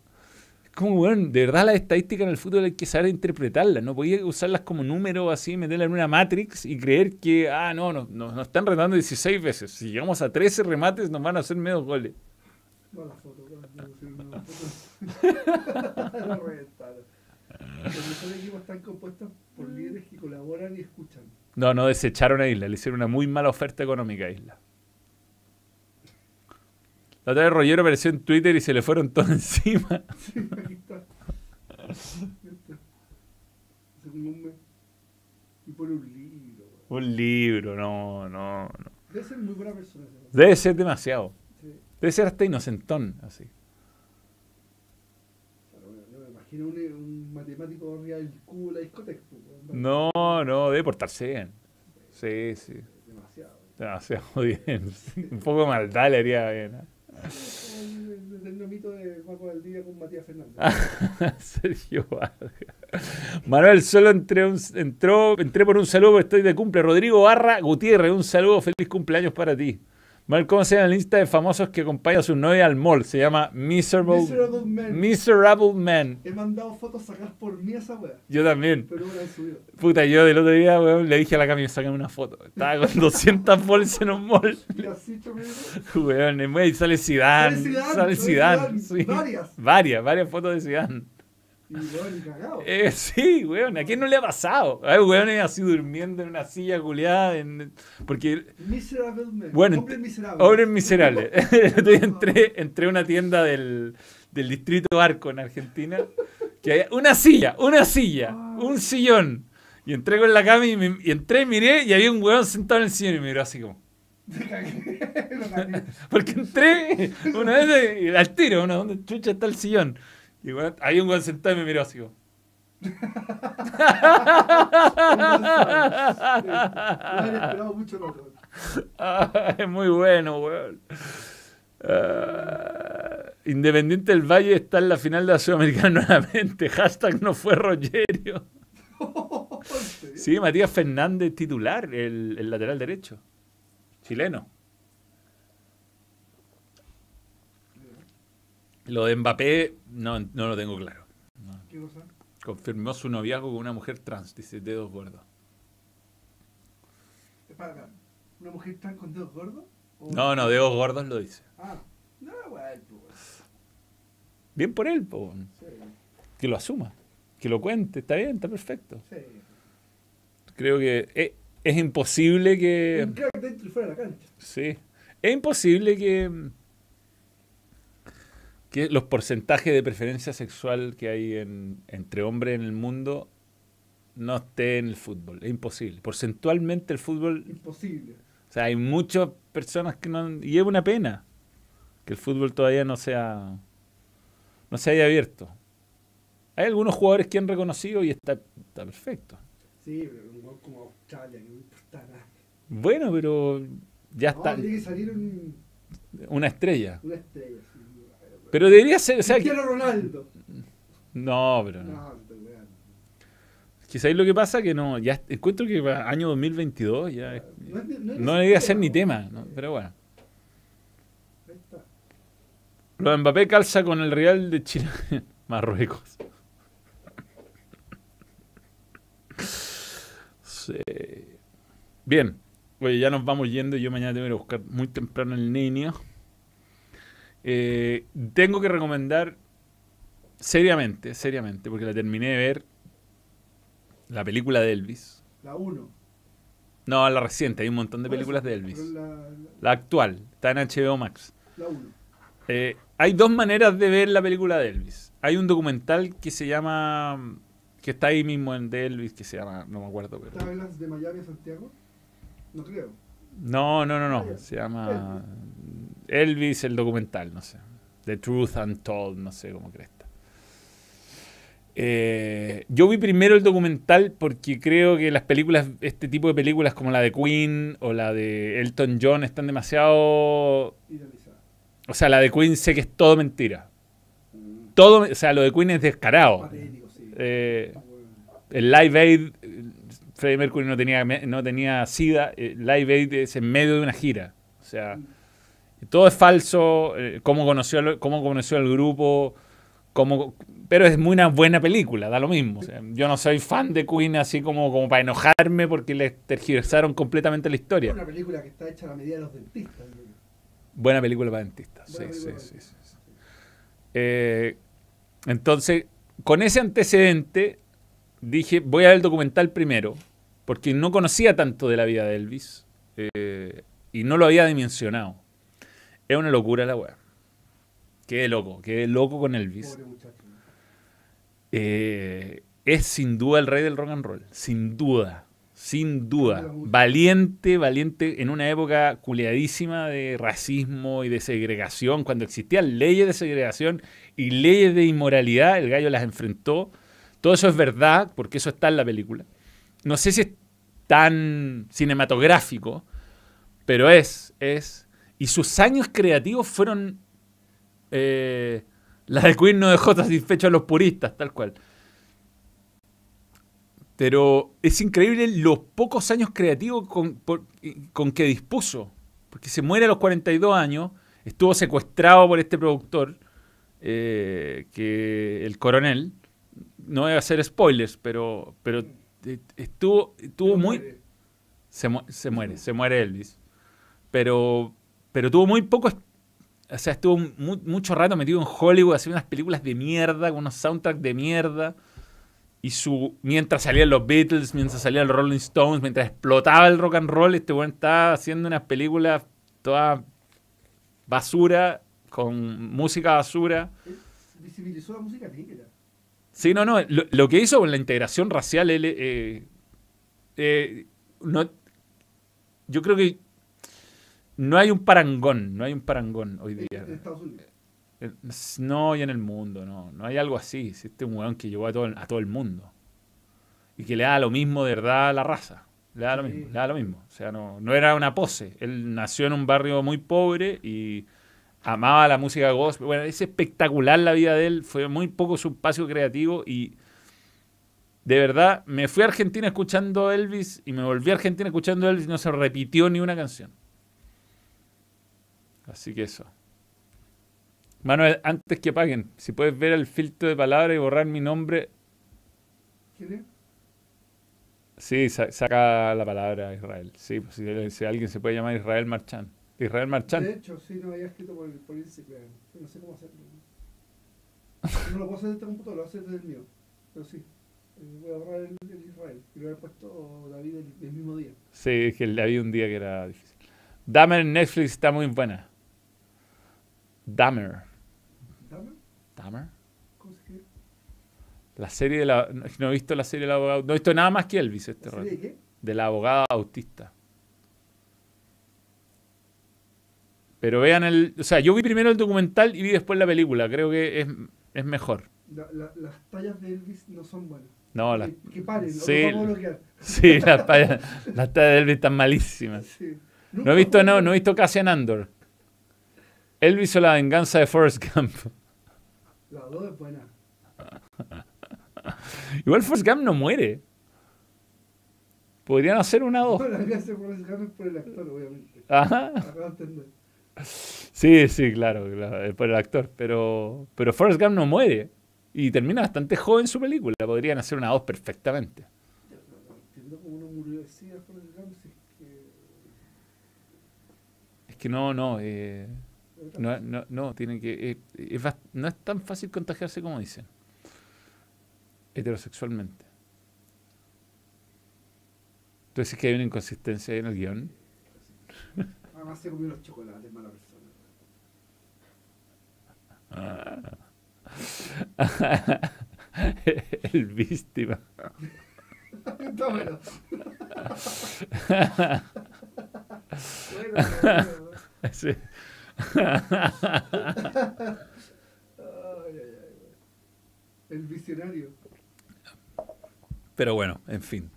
Es como, bueno, de verdad las estadísticas en el fútbol hay que saber interpretarlas. No podía usarlas como número así, meterlas en una matrix y creer que, ah, no, no, no, nos están rematando 16 veces. Si llegamos a 13 remates nos van a hacer medio goles. No, la foto. no, no, no, la foto. Los mejores equipos están compuestos por líderes que colaboran y escuchan. No, no desecharon a Isla, le hicieron una muy mala oferta económica a Isla. La otra vez Rollero apareció en Twitter y se le fueron todos encima. Sí, aquí está. Este. Hace como un mes. Y pone un libro. Un libro, no, no, no. Debe ser muy buena persona. Debe ser demasiado. Debe ser hasta inocentón, así. Claro, bueno, yo me imagino un, un matemático arriba del cubo de la discoteca. pues. No, no, debe portarse bien. Sí, sí. Demasiado. Demasiado bien. Un poco de maldad le haría bien. ¿eh? El mito de Paco del Día con Matías Fernández. Sergio Vargas. Manuel, solo entré, un- entró, entré por un saludo estoy de cumple. Rodrigo Barra Gutiérrez, un saludo, feliz cumpleaños para ti. ¿Cómo se llama la lista de famosos que acompaña a su novia al mall? Se llama Miserable, Miserable Man. Miserable Man. He mandado fotos sacadas por mí a esa wea. Yo también. Pero he subido. Puta, yo del otro día, weón, le dije a la Cami, sácame una foto. Estaba con 200 bolsas en un mall. Y así. Weón, medio sale Zidane. Sale Zidane, Sale sale Zidane. Zidane. sí. Varias. Varias, varias fotos de Zidane. Y weón, y cagado. Eh, sí, weón, ¿a quién no le ha pasado? Hay weones así durmiendo en una silla culiada. En... Porque, Miserable Man. bueno, Hombre miserable. pobres miserables. Entré, entré a una tienda del, del distrito Arco en Argentina. Que había una silla, una silla, un sillón. Y entré con la cama y, me- y entré, miré y había un weón sentado en el sillón y me miró así como. Porque entré una vez y al tiro, ¿no? ¿dónde chucha está el sillón? Y había un weón sentado y me miró así. Ah, es muy bueno, weón. Ah, Independiente del Valle está en la final de la Sudamericana nuevamente. Hashtag no fue Rogerio. Sí, Matías Fernández titular, el, el lateral derecho. Chileno. Lo de Mbappé no, no lo tengo claro. ¿Qué cosa? Confirmó su noviazgo con una mujer trans, dice dedos gordos. ¿Una mujer trans con dedos gordos? ¿O- No, no, dedos gordos lo dice. Ah, no, weón, pues. Bien por él, po. Sí, que lo asuma, que lo cuente, está bien, está perfecto. sí. Creo que es, es imposible Un que... crack dentro y fuera de la cancha. Sí, es imposible que, que los porcentajes de preferencia sexual que hay en- entre hombres en el mundo no esté en el fútbol. Es imposible. Porcentualmente el fútbol... Imposible. O sea, hay muchas personas que no... Y es una pena que el fútbol todavía no sea... No se haya abierto. Hay algunos jugadores que han reconocido y está, está perfecto. Sí, pero un weón como Australia, que no importa nada. Bueno, pero ya No, está tiene que salir un, una estrella. una estrella. Sí, Pero debería ser, o sea, Cristiano Ronaldo. no, pero no. Quizá ahí lo que pasa que no, ya encuentro que para año 2022 ya No, no debería ser ni tema, pero bueno. Lo de Mbappé calza con el Real de Chile, Marruecos. Sí. Bien, oye, ya nos vamos yendo. Yo mañana tengo que ir a buscar muy temprano el niño. Eh, tengo que recomendar seriamente, seriamente, porque la terminé de ver la película de Elvis. La 1. No, la reciente, hay un montón de películas de Elvis. La, la, La actual, está en HBO Max. la 1. Eh, hay dos maneras de ver la película de Elvis. hay un documental que se llama. que está ahí mismo en de Elvis, que se llama. no me acuerdo, pero. ¿Estás hablas de Miami a Santiago? No creo. No, no, no, Ah, no. ya. Se llama Elvis el documental, no sé. The Truth Untold, no sé cómo cresta. Eh, yo vi primero el documental porque creo que las películas, este tipo de películas como la de Queen o la de Elton John están demasiado... O sea, la de Queen sé que es todo mentira. Todo, o sea, lo de Queen es descarado. Eh, el Live Aid, Freddie Mercury no tenía, no tenía SIDA, eh, Live Aid es en medio de una gira. O sea, todo es falso, eh, cómo, conoció, al- cómo conoció al grupo, cómo, pero es muy una buena película, da lo mismo. O sea, yo no soy fan de Queen así como, como para enojarme porque les tergiversaron completamente la Es historia. una película que está hecha a la medida de los dentistas. Buena película para dentistas. Sí, sí, sí. Eh, entonces, con ese antecedente, dije, voy a ver el documental primero, porque no conocía tanto de la vida de Elvis eh, y no lo había dimensionado. Es una locura la weá. Qué loco, qué loco con Elvis. Eh, es sin duda el rey del rock and roll. Sin duda. Sin duda. Valiente, valiente en una época culiadísima de racismo y de segregación. Cuando existían leyes de segregación y leyes de inmoralidad, el gallo las enfrentó. Todo eso es verdad, porque eso está en la película. No sé si es tan cinematográfico, pero es, es. Y sus años creativos fueron. eh, la de Queen no dejó satisfecho a los puristas, tal cual. Pero es increíble los pocos años creativos con, por- con que dispuso. Porque se muere a los 42 años, estuvo secuestrado por este productor, eh, que el coronel. No voy a hacer spoilers, pero, pero eh, estuvo, estuvo muy... Se, mu- se muere, se muere Elvis. Pero, pero tuvo muy poco. O sea, estuvo mu- mucho rato metido en Hollywood haciendo unas películas de mierda, con unos soundtracks de mierda. Y su. Mientras salían los Beatles, mientras salían los Rolling Stones, mientras explotaba el rock and roll, este weón estaba haciendo unas películas toda basura, con música basura. Visibilizó la música negra. Sí, no, no. Lo, lo que hizo con la integración racial, él, eh, eh, no, yo creo que no hay un parangón, no hay un parangón hoy día. en Estados Unidos. No, y en el mundo, no. No hay algo así. Si este es un weón que llevó a todo, a todo el mundo. Y que le da lo mismo de verdad a la raza. Le da lo Sí. mismo, le da lo mismo. O sea, no, no era una pose. Él nació en un barrio muy pobre y amaba la música gospel. Bueno, es espectacular la vida de él. Fue muy poco su espacio creativo y de verdad me fui a Argentina escuchando Elvis y me volví a Argentina escuchando Elvis y no se repitió ni una canción. Así que eso. Manuel, antes que paguen, si puedes ver el filtro de palabras y borrar mi nombre, ¿Quién es? sí, sa- saca la palabra Israel. Sí, pues, si, si alguien se puede llamar Israel Marchán. Israel De Marchán. hecho, sí, no había escrito por, por Instagram. No sé cómo hacerlo. No lo puedo hacer desde este computador, lo voy a hacer desde el mío. Pero sí. eh, Voy a borrar el, el Israel. Y lo voy a haber puesto David el, el mismo día. Sí, es que había un día que era difícil. Dahmer en Netflix está muy buena. Dahmer. Dahmer. ¿Cómo se escribe? La serie de la. No, no he visto la serie del abogado. No he visto nada más que Elvis este ¿La rato. de qué? De la abogada autista. Pero vean el. O sea, yo vi primero el documental y vi después la película. Creo que es, es mejor. La- la- las tallas de Elvis no son buenas. No, las. Que, que paren, Sí. no. Sí, las payas- las tallas de Elvis están malísimas. Sí. No he visto, no, no he visto Cassian Andor. Elvis o la venganza de Forrest Gump. La 2 es buena. Igual Forrest Gump no muere. Podrían hacer una o No, dos. la que hace Forrest Gump es por el actor, obviamente. Ajá. Acabo de entender. Sí, sí, claro, claro, es por el actor. Pero, pero Forrest Gump no muere. Y termina bastante joven su película. Podrían hacer una dos perfectamente. No, no entiendo cómo no murió de SIDA Forrest Gump si es que... Es que no, no. eh, no, no, no, tiene que. eh, es no es tan fácil contagiarse como dicen. Heterosexualmente. ¿Tú dices que hay una inconsistencia ahí en el guion? Además se comió los chocolates, mala persona. el víctima. Bueno, bueno, bueno. Sí. El visionario. Pero bueno, en fin.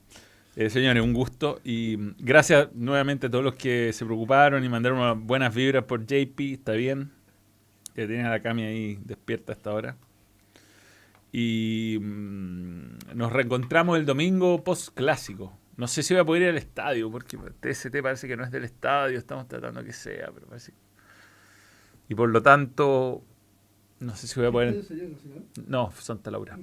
Eh, señores, un gusto y mm, gracias nuevamente a todos los que se preocuparon y mandaron unas buenas vibras por JP, está bien. Que tienen a la Cami ahí despierta hasta ahora. Y mm, nos reencontramos el domingo post clásico. No sé si voy a poder ir al estadio, porque TST parece que no es del estadio, estamos tratando que sea, pero parece. Y por lo tanto, no sé si voy a poder. ¿Ustedes serían nacional? No, Santa Laura.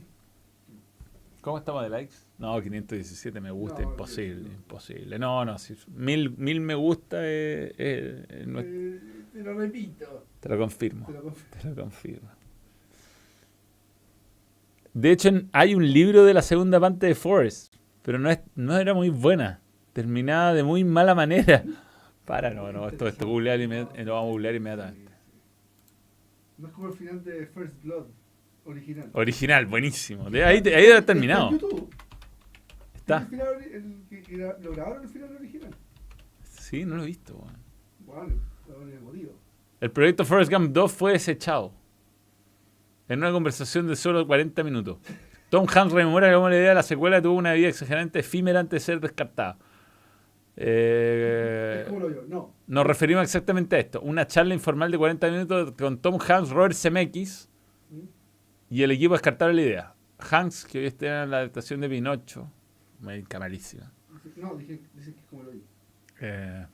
¿Cómo estamos de likes? No, 517 me gusta, No, imposible, no. imposible. No, no, si mil, mil me gusta, eh, eh, eh, no es- Eh, te lo repito. te lo confirmo, Te lo confío. te lo confirmo. De hecho, hay un libro de la segunda parte de Forrest, pero no, es, no era muy buena. Terminaba de muy mala manera. Para, no, no, esto, esto googlear eh, lo vamos a googlear inmediatamente. No es como el final de First Blood original. Original, buenísimo. De ahí, te- ahí debe haber terminado. Está en YouTube. Está. El final, el que gra- lo grabaron el final original. Sí, no lo he visto. weón. Bueno, emotivo. El proyecto Forrest Gump 2 fue desechado. En una conversación de solo 40 minutos. Tom Hanks rememora cómo la idea de la secuela tuvo una vida exageradamente efímera antes de ser descartada. Eh. No. nos referimos exactamente a esto. Una charla informal de 40 minutos con Tom Hanks, Robert Zemeckis ¿Mm? y el equipo descartaron la idea. Hanks, que hoy está en la adaptación de Pinocho, muy malísima. No, dije, dice que como lo. Eh,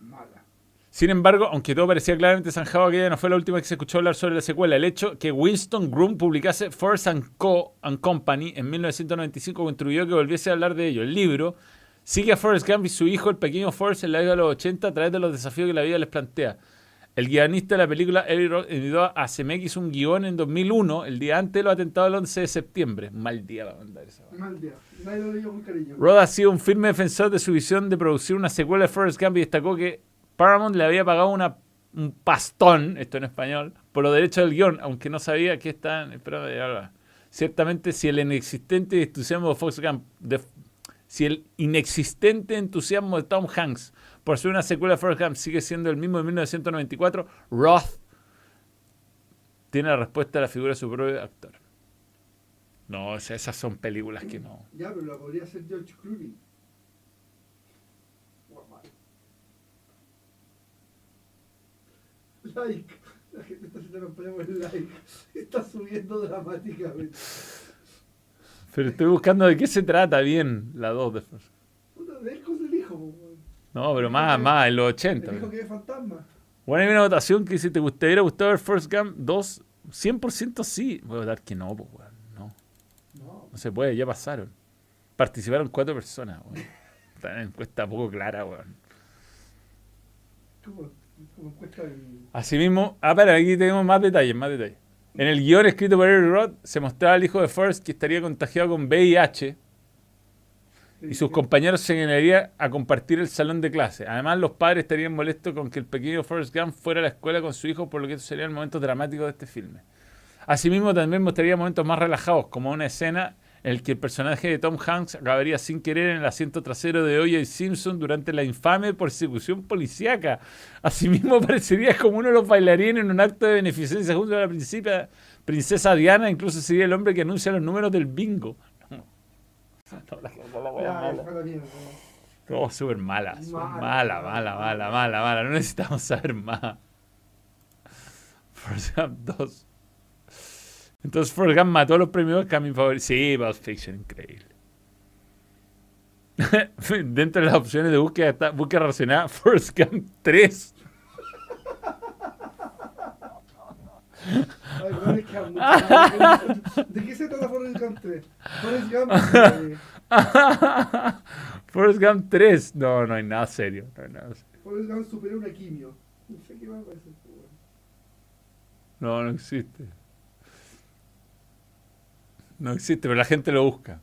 Mala. Sin embargo, aunque todo parecía claramente zanjado, aquella no fue la última que se escuchó hablar sobre la secuela. El hecho que Winston Groom publicase Force and Co. and Company en 1995 contribuyó que volviese a hablar de ello. El libro sigue a Forrest Gump y su hijo, el pequeño Forrest, en la década de los 80 a través de los desafíos que la vida les plantea. El guionista de la película, envió a CMX un guion en 2001, el día antes de los atentados del 11 de septiembre. Mal día para mandar esa. Mal día. Nadie lo leyó con cariño. Rod ha sido un firme defensor de su visión de producir una secuela de Forrest Gump y destacó que Paramount le había pagado una, un pastón, esto en español, por los derechos del guion, aunque no sabía que estaban. Espera, ya va. Ciertamente, si el inexistente entusiasmo de Forrest Gump, de- si el inexistente entusiasmo de Tom Hanks por hacer una secuela de Forrest Gump sigue siendo el mismo de 1994, Roth tiene la respuesta a la figura de su propio actor. No, esas son películas que no. Ya, pero lo podría hacer George Clooney. Like. La gente está haciendo campaña por el like. Está subiendo dramáticamente. Pero estoy buscando de qué se trata bien la 2 de Forrest. Puta, de hijo. No, pero más, más, en los 80. El hijo que es fantasma. Bueno, hay una votación que dice, ¿te gust- te hubiera gustado ver Forrest Gump 2? 100% sí. Voy a votar que no, pues, weón. No, No. no se puede, ya pasaron. Participaron cuatro personas, weón. Está en una encuesta poco clara, weón. Como, como encuesta en. Asimismo, ah, para, aquí tenemos más detalles, más detalles. En el guion escrito por Eric Roth se mostraba al hijo de Forrest que estaría contagiado con VIH y sus compañeros se negarían a compartir el salón de clase. Además, los padres estarían molestos con que el pequeño Forrest Gump fuera a la escuela con su hijo, por lo que estos serían momentos dramáticos de este filme. Asimismo, también mostraría momentos más relajados, como una escena en la que el personaje de Tom Hanks acabaría sin querer en el asiento trasero de O.J. Simpson durante la infame persecución policíaca. Asimismo, aparecería como uno de los bailarines en un acto de beneficencia junto a la principia- princesa Diana, incluso sería el hombre que anuncia los números del bingo. La súper mala, Mala, mala, mala, mala, mala. No necesitamos saber más. Gump 2. Entonces Forrest Gump mató los premios Oscar, mi favorito. Sí, Pulp Fiction, increíble. Dentro de las opciones de búsqueda está búsqueda relacionada Forrest Gump 3. Ay, weón, es que hablo mucho. ¿De qué se trata Forrest Gump 3? Forrest Gump. eh, Forrest Gump 3. No, no hay nada serio. No hay nada serio. Forrest Gump superó una quimio. No sé qué va a pasar. weón. No, no existe. No existe, pero la gente lo busca.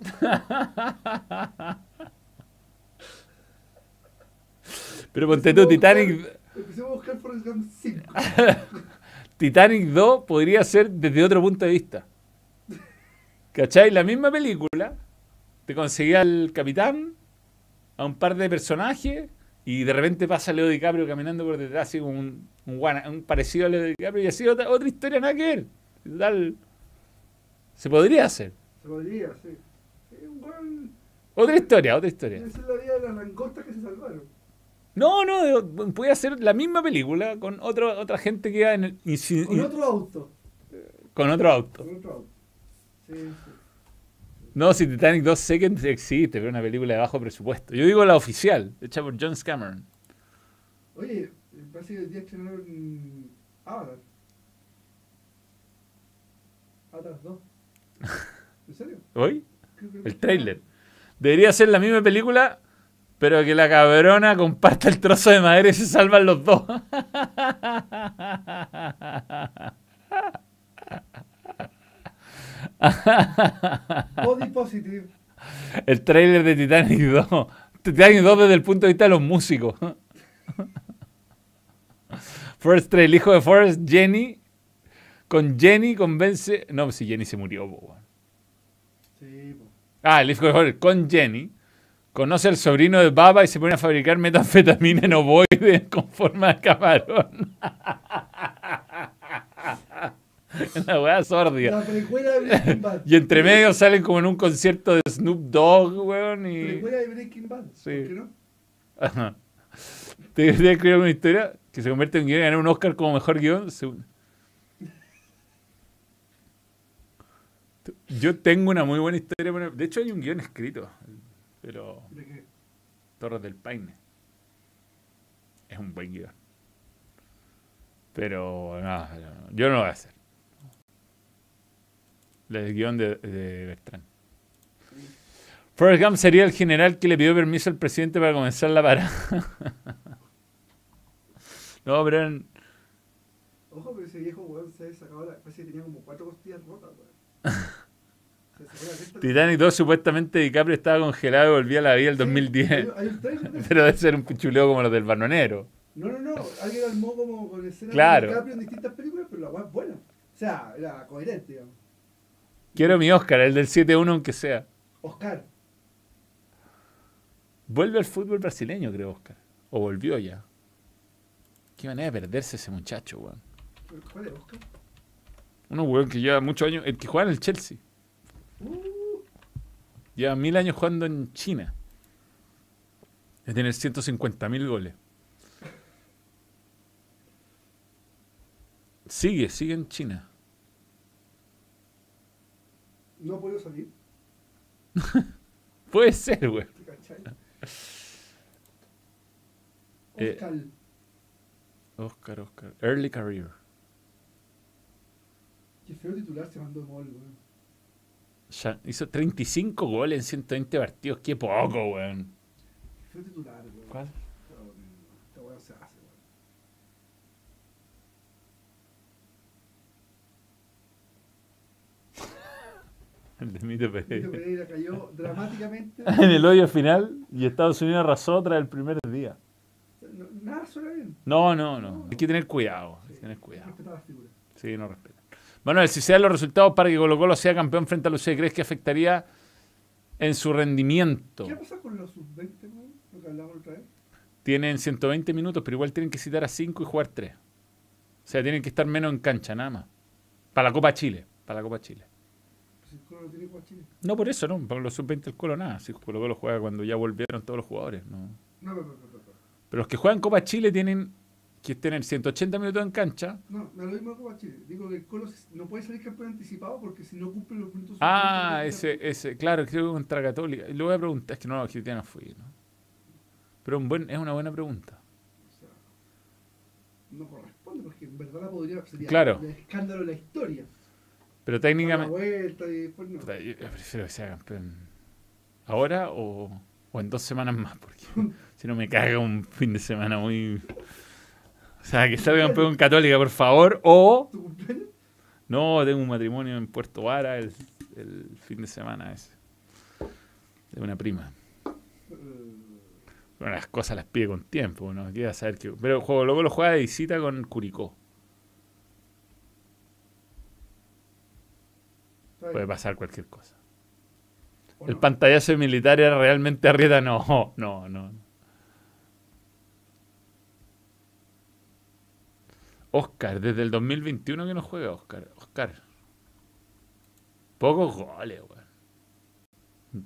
Pero ponte tú, Titanic. Empecemos a buscar Forrest Gump 5. Titanic 2 podría ser desde otro punto de vista. ¿Cachai? La misma película, te conseguía al capitán, a un par de personajes, y de repente pasa Leo DiCaprio caminando por detrás, así como un, un, guana- un parecido a Leo DiCaprio, y así otra, otra historia nada que ver. Total, se podría hacer. Se podría, sí. Gol. Otra historia, otra historia. Esa es la vida de las langostas que se salvaron. No, no, puede ser la misma película con otro, otra gente que iba en el- y Con otro auto. con otro auto. Con otro auto. Sí, sí. No, si Titanic 2 sé que existe, pero una película de bajo presupuesto. Yo digo la oficial, hecha por John Cameron. Oye, parece que el día estrenaron Avatar. Avatar 2. ¿En serio? ¿Hoy? El trailer. Debería ser la misma película, pero que la cabrona comparta el trozo de madera y se salvan los dos. Body Positive. El trailer de Titanic 2. Titanic 2 desde el punto de vista de los músicos. Forrest Trail, hijo de Forrest, Jenny. Con Jenny convence. No, si Jenny se murió, po, weón. Sí, po. Ah, el hijo de Forrest, con Jenny. Conoce al sobrino de Baba y se pone a fabricar metanfetamina en ovoides con forma de camarón. Una weá precuela de Breaking Bad. Y entre medio salen como en un concierto de Snoop Dogg, weón. Y... Precuela de Breaking Bad. Sí. ¿Por qué no? Ajá. Te voy a escribir una historia que se convierte en guion y ganar un Oscar como mejor guion. según- Yo tengo una muy buena historia. De hecho, hay un guion escrito. Pero ¿De qué? Torres del Paine. Es un buen guion. Pero no, no, yo no lo voy a hacer. El guion de, de Bertrand. Forrest Gump sería el general que le pidió permiso al presidente para comenzar la parada. no, pero eran- Ojo, pero ese viejo weón se sacaba la. Parece que tenía como cuatro costillas rotas, weón. Se sacó la cresta- Titanic 2 supuestamente DiCaprio estaba congelado y volvía a la vida el Sí, 2010. Hay, hay un trailer de eso. Pero debe ser un pichuleo como los del Banonero. No, no, no. Alguien armó como con escenas Claro. de DiCaprio en distintas películas, pero la weá es buena. O sea, era coherente, digamos. Quiero mi Oscar, el del 7-1 aunque sea. Oscar. Vuelve al fútbol brasileño, creo, Oscar. O volvió ya. Qué manera de perderse ese muchacho, weón. ¿Cuál es Oscar? Uno, weón, que lleva muchos años. El que juega en el Chelsea. Uh, Lleva mil años jugando en China. Es tener 150 mil goles. Sigue, sigue en China. no ha podido salir. Puede ser, weón. ¿te cachai? Eh, Oscar. Oscar, Oscar. Early career. Qué feo titular se mandó gol, weón. Ya hizo 35 goles en 120 partidos. Qué poco, weón. Feo titular, weón. ¿Cuál? Weón, Esta weá se hace, weón. El de Mito Mito Pereira. Pereira cayó dramáticamente. En el hoyo final y Estados Unidos arrasó tras el primer día. No- nada suena bien. No, no, no. Hay que tener cuidado. Hay que tener cuidado. Respetar las figuras. Sí, no respetan. Manuel, si se dan los resultados para que Colo Colo sea campeón frente a Lucía, ¿crees que afectaría en su rendimiento? ¿Qué pasa con los sub-20, weón? Lo que hablamos otra vez. Tienen 120 minutos, pero igual tienen que citar a 5 y jugar 3. O sea, tienen que estar menos en cancha, nada más. Para la Copa Chile. Para la Copa Chile. Pues el Colo no tiene para Chile. No por eso, no. Para los sub-20 el Colo nada. Si Colo Colo juega cuando ya volvieron todos los jugadores. No. No, no, no, no, no. Pero los que juegan Copa Chile tienen que tener 180 minutos en cancha. No, me lo mismo Copa Chile. Digo que el Colo no puede salir campeón anticipado porque si no cumple los minutos. Ah, sub-20, ese, ese, claro, creo que contra Católica. Le voy a preguntar, es que no, que no fui, ¿no? Pero un buen, es una buena pregunta. O sea, no corresponde porque en verdad la podría sería Claro. el escándalo de la historia. Pero La técnicamente, vuelta y después no. puta, yo prefiero que sea campeón ahora o, o en dos semanas más, porque si no me caga un fin de semana muy... O sea, que salga campeón católica, por favor. O. No, tengo un matrimonio en Puerto Vara el, fin de semana ese. De una prima. Bueno, las cosas las pide con tiempo, uno quiere saber que. Pero juego, luego lo juega de visita con Curicó. Puede pasar cualquier cosa. El pantallazo de militar era realmente arrieta. No, no, no. Oscar, desde el 2021 que no juega Oscar. Oscar. Pocos goles, weón.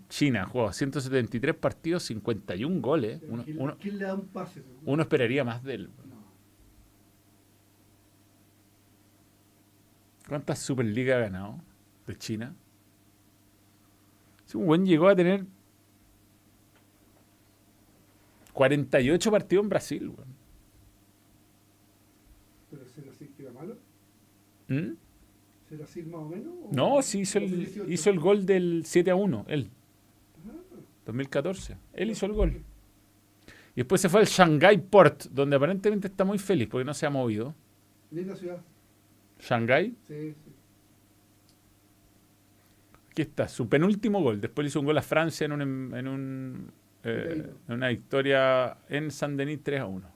China jugó 173 partidos, 51 goles. Uno, ¿quién, uno- quién le da un pase? uno esperaría más de él. No. ¿Cuántas Superliga ha ganado de China? Ese buen llegó a tener 48 partidos en Brasil. weón. ¿Pero será así que era malo? ¿Mm? ¿Será así más o menos? o- No, sí hizo el, 2018? hizo el gol del 7 a 1, él, Ah, 2014. Él hizo el gol. Y después se fue al Shanghai Port, donde aparentemente está muy feliz porque no se ha movido. Linda ciudad. Shanghai, Sí, sí. aquí está, su penúltimo gol. Después le hizo un gol a Francia en, un, en, un, eh, en una victoria en San Denis 3 a 1.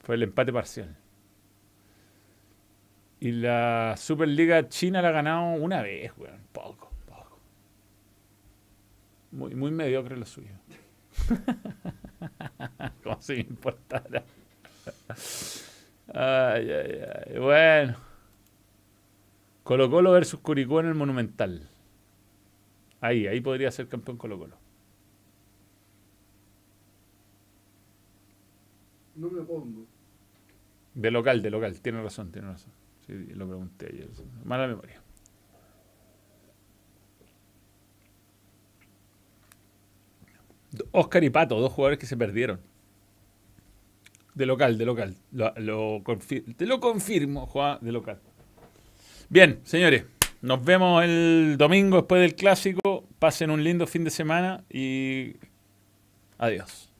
Fue el empate parcial. Y la Superliga China la ha ganado una vez, weón. Poco, poco. Muy, muy mediocre lo suyo. Como si me importara. Ay, ay, ay. Bueno. Colo Colo versus Curicó en el Monumental. Ahí, ahí podría ser campeón Colo Colo. No me opongo. De local, de local. Tiene razón, tiene razón. Lo pregunté ayer. Mala memoria. Oscar y Pato, dos jugadores que se perdieron. De local, de local. Lo, te lo confirmo, Juan, de local. Bien, señores. Nos vemos el domingo después del clásico. Pasen un lindo fin de semana y adiós.